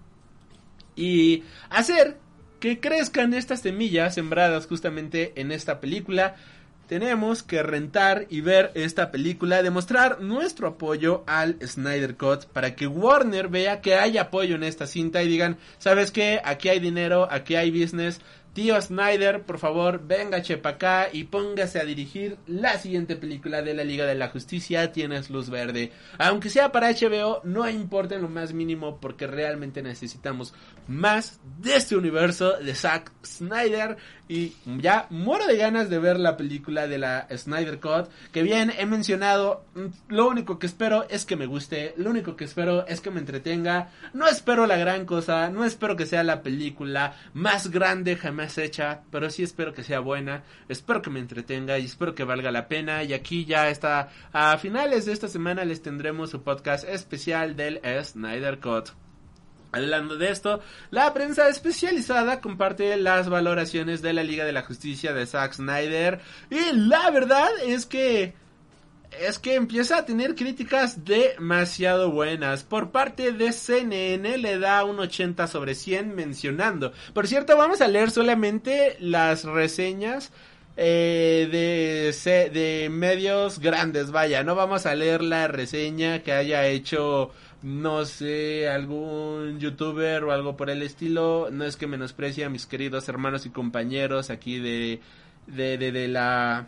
y hacer que crezcan estas semillas sembradas justamente en esta película. Tenemos que rentar y ver esta película, demostrar nuestro apoyo al Snyder Cut para que Warner vea que hay apoyo en esta cinta y digan, ¿sabes qué? Aquí hay dinero, aquí hay business, Tío Snyder, por favor, venga chepa acá y póngase a dirigir la siguiente película de la Liga de la Justicia. Tienes luz verde. Aunque sea para HBO, no importa en lo más mínimo porque realmente necesitamos más de este universo de Zack Snyder. Y ya muero de ganas de ver la película de la Snyder Cut. Que bien, he mencionado, mm, lo único que espero es que me guste. Lo único que espero es que me entretenga. No espero la gran cosa. No espero que sea la película más grande jamás hecha. Pero sí espero que sea buena. Espero que me entretenga y espero que valga la pena. Y aquí ya está. A finales de esta semana les tendremos su podcast especial del Snyder Cut. Hablando de esto, la prensa especializada comparte las valoraciones de la Liga de la Justicia de Zack Snyder y la verdad es que es que empieza a tener críticas demasiado buenas. Por parte de CNN le da un 80 sobre 100 mencionando. Por cierto, vamos a leer solamente las reseñas eh, de, de medios grandes. Vaya, no vamos a leer la reseña que haya hecho no sé, algún youtuber o algo por el estilo, no es que menosprecie a mis queridos hermanos y compañeros aquí de, de, de, de la,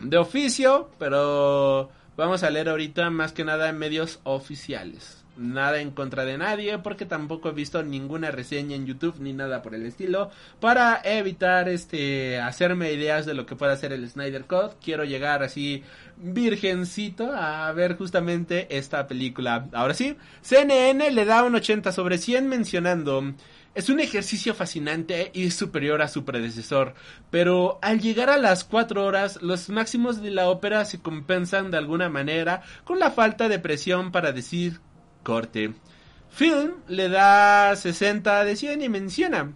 de oficio, pero vamos a leer ahorita más que nada en medios oficiales nada en contra de nadie porque tampoco he visto ninguna reseña en YouTube ni nada por el estilo para evitar este hacerme ideas de lo que puede hacer el Snyder Cut. Quiero llegar así virgencito a ver justamente esta película. Ahora sí CNN le da un 80 sobre 100 mencionando es un ejercicio fascinante y superior a su predecesor, pero al llegar a las 4 horas, los máximos de la ópera se compensan de alguna manera con la falta de presión para decir corte. Film le da 60 de 100 y menciona.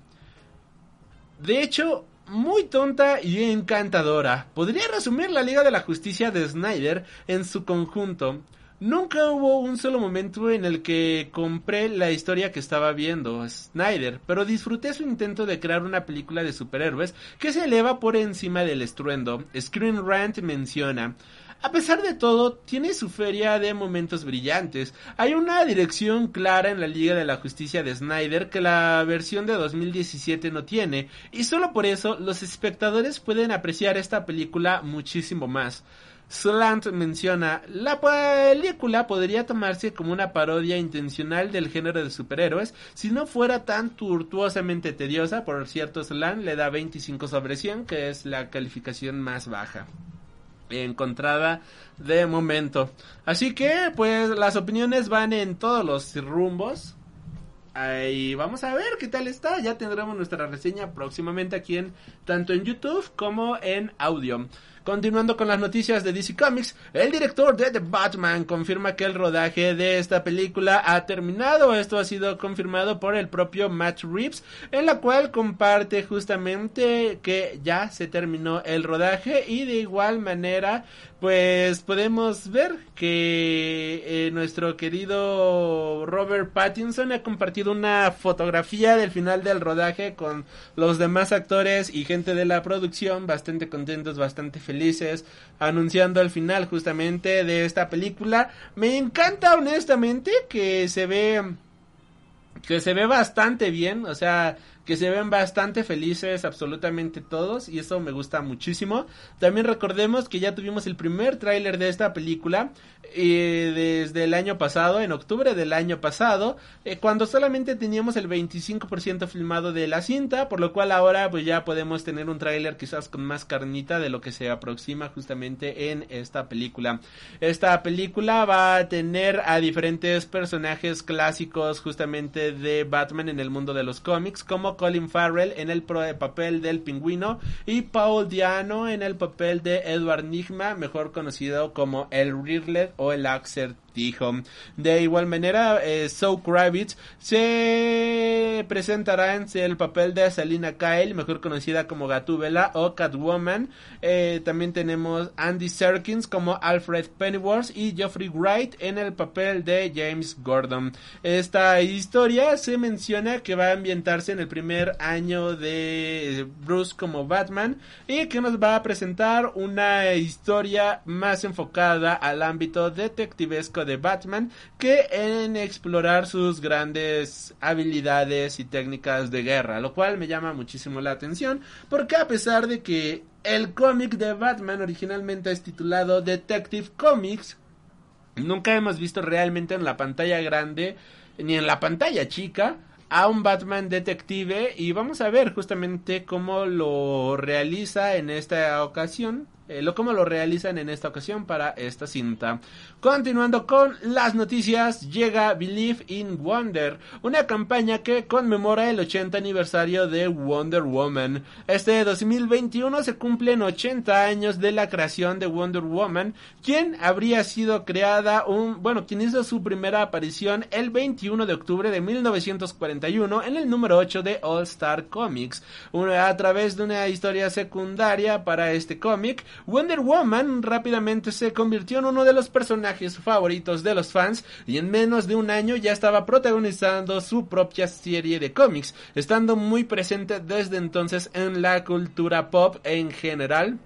De hecho, muy tonta y encantadora. Podría resumir la Liga de la Justicia de Snyder en su conjunto. Nunca hubo un solo momento en el que compré la historia que estaba viendo Snyder, pero disfruté su intento de crear una película de superhéroes que se eleva por encima del estruendo. Screen Rant menciona, a pesar de todo, tiene su feria de momentos brillantes. Hay una dirección clara en la Liga de la Justicia de Snyder que la versión de 2017 no tiene, y solo por eso los espectadores pueden apreciar esta película muchísimo más. Slant menciona, la película podría tomarse como una parodia intencional del género de superhéroes si no fuera tan tortuosamente tediosa. Por cierto, Slant le da 25 sobre 100, que es la calificación más baja encontrada de momento. Así que, pues, las opiniones van en todos los rumbos. Y vamos a ver qué tal está. Ya tendremos nuestra reseña próximamente aquí en tanto en YouTube como en audio. Continuando con las noticias de DC Comics, el director de The Batman confirma que el rodaje de esta película ha terminado. Esto ha sido confirmado por el propio Matt Reeves, en la cual comparte justamente que ya se terminó el rodaje y de igual manera pues podemos ver que eh, nuestro querido Robert Pattinson ha compartido una fotografía del final del rodaje con los demás actores y gente de la producción bastante contentos, bastante felices, anunciando el final justamente de esta película. Me encanta honestamente que se ve que se ve bastante bien, o sea, que se ven bastante felices absolutamente todos y eso me gusta muchísimo. También recordemos que ya tuvimos el primer tráiler de esta película eh, desde el año pasado, en octubre del año pasado, eh, cuando solamente teníamos el 25% filmado de la cinta, por lo cual ahora pues ya podemos tener un tráiler quizás con más carnita de lo que se aproxima justamente en esta película. Esta película va a tener a diferentes personajes clásicos justamente de Batman en el mundo de los cómics, como Colin Farrell en el papel del pingüino y Paul Diano en el papel de Edward Nigma, mejor conocido como el Riddler o el Axel dijo. De igual manera, eh, Kravitz se presentará en el papel de Selina Kyle, mejor conocida como Gatúbela o Catwoman. Eh, también tenemos Andy Serkins como Alfred Pennyworth y Geoffrey Wright en el papel de James Gordon. Esta historia se menciona que va a ambientarse en el primer año de Bruce como Batman y que nos va a presentar una historia más enfocada al ámbito detectivesco de Batman que en explorar sus grandes habilidades y técnicas de guerra, lo cual me llama muchísimo la atención porque a pesar de que el cómic de Batman originalmente es titulado Detective Comics, nunca hemos visto realmente en la pantalla grande ni en la pantalla chica a un Batman detective y vamos a ver justamente cómo lo realiza en esta ocasión eh, lo como lo realizan en esta ocasión para esta cinta. Continuando con las noticias, llega Believe in Wonder, una campaña que conmemora el 80 aniversario de Wonder Woman. Este 2021 se cumplen 80 años de la creación de Wonder Woman, quien habría sido creada un, bueno, quien hizo su primera aparición el 21 de octubre de 1941 en el número 8 de All Star Comics, a través de una historia secundaria para este cómic. Wonder Woman rápidamente se convirtió en uno de los personajes favoritos de los fans y en menos de un año ya estaba protagonizando su propia serie de cómics, estando muy presente desde entonces en la cultura pop en general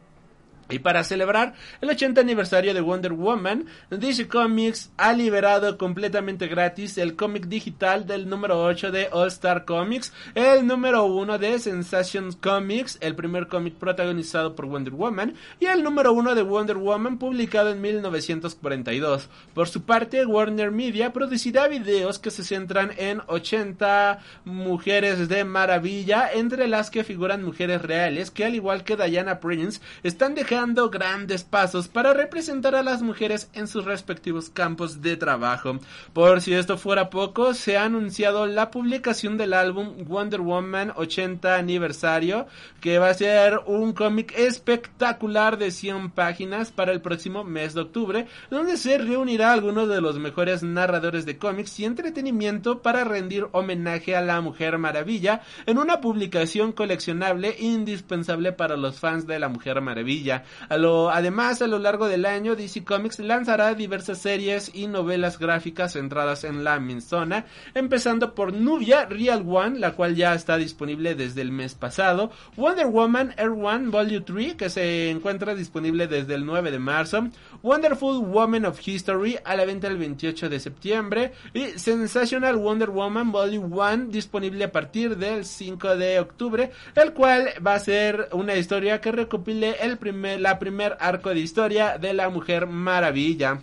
Y para celebrar el 80 aniversario de Wonder Woman, DC Comics ha liberado completamente gratis el cómic digital del número 8 de All Star Comics, el número 1 de Sensation Comics, el primer cómic protagonizado por Wonder Woman, y el número 1 de Wonder Woman publicado en 1942. Por su parte, Warner Media producirá videos que se centran en 80 mujeres de maravilla, entre las que figuran mujeres reales que al igual que Diana Prince están dejando dando grandes pasos para representar a las mujeres en sus respectivos campos de trabajo. Por si esto fuera poco, se ha anunciado la publicación del álbum Wonder Woman 80 aniversario, que va a ser un cómic espectacular de 100 páginas para el próximo mes de octubre, donde se reunirá algunos de los mejores narradores de cómics y entretenimiento para rendir homenaje a la Mujer Maravilla en una publicación coleccionable indispensable para los fans de la Mujer Maravilla además, a lo largo del año, DC Comics lanzará diversas series y novelas gráficas centradas en la Minzona, empezando por Nubia Real One, la cual ya está disponible desde el mes pasado, Wonder Woman Air One Volume 3, que se encuentra disponible desde el 9 de marzo, Wonderful Woman of History, a la venta el 28 de septiembre, y Sensational Wonder Woman Volume 1, disponible a partir del 5 de octubre, el cual va a ser una historia que recopile el primer la primer arco de historia de la Mujer Maravilla.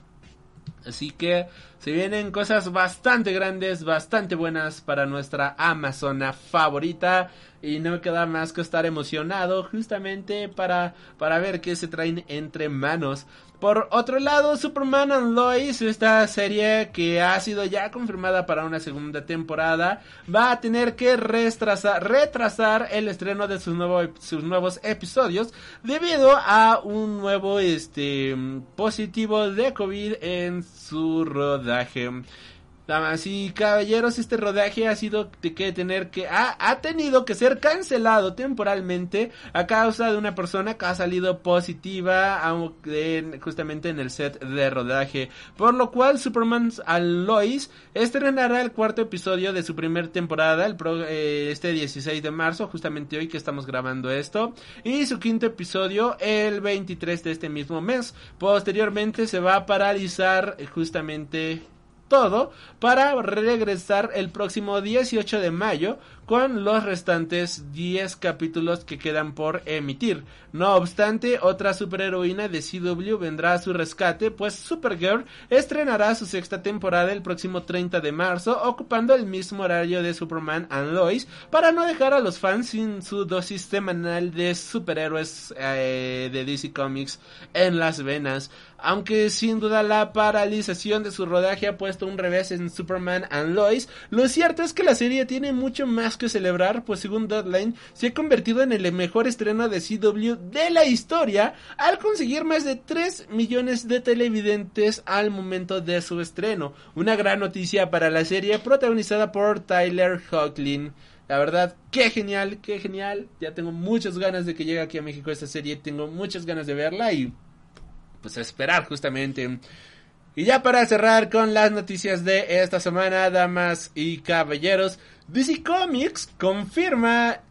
Así que se vienen cosas bastante grandes, bastante buenas para nuestra Amazona favorita. Y no queda más que estar emocionado justamente para, para ver qué se traen entre manos. Por otro lado, Superman and Lois, esta serie que ha sido ya confirmada para una segunda temporada, va a tener que retrasar, el estreno de sus, sus nuevos episodios debido a un nuevo este, positivo de COVID en su rodaje. Damas y caballeros, este rodaje ha sido que tener que ha, ha, tenido que ser cancelado temporalmente a causa de una persona que ha salido positiva justamente en el set de rodaje, por lo cual Superman Lois estrenará el cuarto episodio de su primer temporada el eh, este 16 de marzo, justamente hoy que estamos grabando esto, y su quinto episodio el 23 de este mismo mes. Posteriormente se va a paralizar justamente todo para regresar el próximo 18 de mayo con los restantes 10 capítulos que quedan por emitir. No obstante, otra superheroína de CW vendrá a su rescate, pues Supergirl estrenará su sexta temporada el próximo 30 de marzo, ocupando el mismo horario de Superman and Lois, para no dejar a los fans sin su dosis semanal de superhéroes eh, de DC Comics en las venas. Aunque sin duda la paralización de su rodaje ha puesto un revés en Superman and Lois, lo cierto es que la serie tiene mucho más que celebrar, pues según Deadline, se ha convertido en el mejor estreno de CW de la historia, al conseguir más de 3 millones de televidentes al momento de su estreno. Una gran noticia para la serie protagonizada por Tyler Hoechlin. La verdad, qué genial, qué genial. Ya tengo muchas ganas de que llegue aquí a México esta serie. Tengo muchas ganas de verla y pues esperar justamente. Y ya para cerrar con las noticias de esta semana, damas y caballeros, DC Comics confirma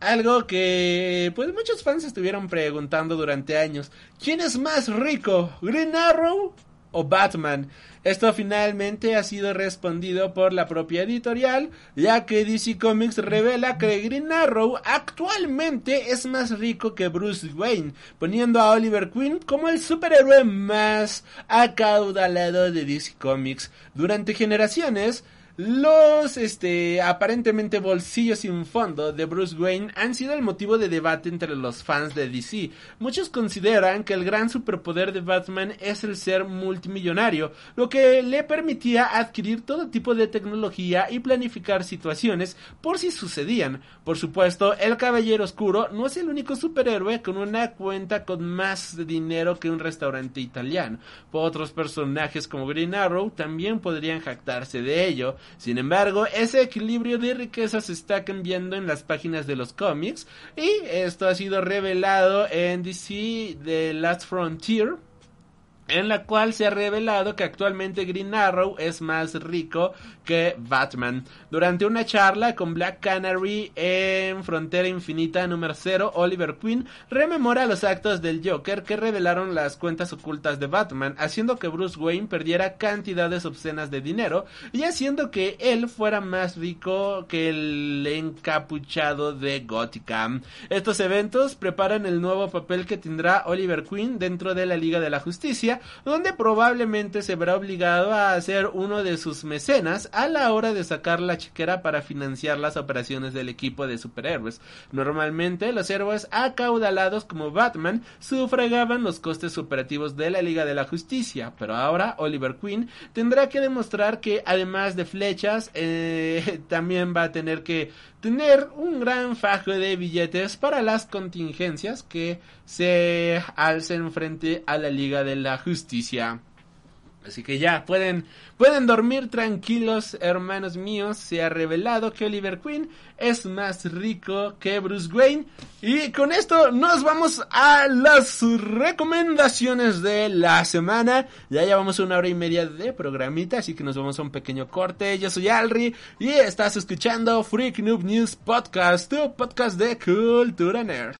algo que pues muchos fans estuvieron preguntando durante años. ¿Quién es más rico? ¿Green Arrow o Batman? Esto finalmente ha sido respondido por la propia editorial, ya que DC Comics revela que Green Arrow actualmente es más rico que Bruce Wayne, poniendo a Oliver Queen como el superhéroe más acaudalado de DC Comics. Durante generaciones, los, este, aparentemente bolsillos sin fondo de Bruce Wayne han sido el motivo de debate entre los fans de DC. Muchos consideran que el gran superpoder de Batman es el ser multimillonario, lo que le permitía adquirir todo tipo de tecnología y planificar situaciones por si sucedían. Por supuesto, el Caballero Oscuro no es el único superhéroe con una cuenta con más dinero que un restaurante italiano. Otros personajes como Green Arrow también podrían jactarse de ello. Sin embargo, ese equilibrio de riqueza se está cambiando en las páginas de los cómics y esto ha sido revelado en DC The Last Frontier en la cual se ha revelado que actualmente Green Arrow es más rico que Batman. Durante una charla con Black Canary en Frontera Infinita número 0, Oliver Queen rememora los actos del Joker que revelaron las cuentas ocultas de Batman, haciendo que Bruce Wayne perdiera cantidades obscenas de dinero y haciendo que él fuera más rico que el encapuchado de Gotham. Estos eventos preparan el nuevo papel que tendrá Oliver Queen dentro de la Liga de la Justicia donde probablemente se verá obligado a ser uno de sus mecenas a la hora de sacar la chequera para financiar las operaciones del equipo de superhéroes. Normalmente los héroes acaudalados como Batman sufragaban los costes operativos de la Liga de la Justicia, pero ahora Oliver Queen tendrá que demostrar que además de flechas eh, <laughs> también va a tener que tener un gran fajo de billetes para las contingencias que se alcen frente a la Liga de la Justicia. Así que ya pueden pueden dormir tranquilos, hermanos míos. Se ha revelado que Oliver Queen es más rico que Bruce Wayne. Y con esto nos vamos a las recomendaciones de la semana. Ya llevamos una hora y media de programita, así que nos vamos a un pequeño corte. Yo soy Alri y estás escuchando Freak Noob News Podcast, tu podcast de cultura nerd.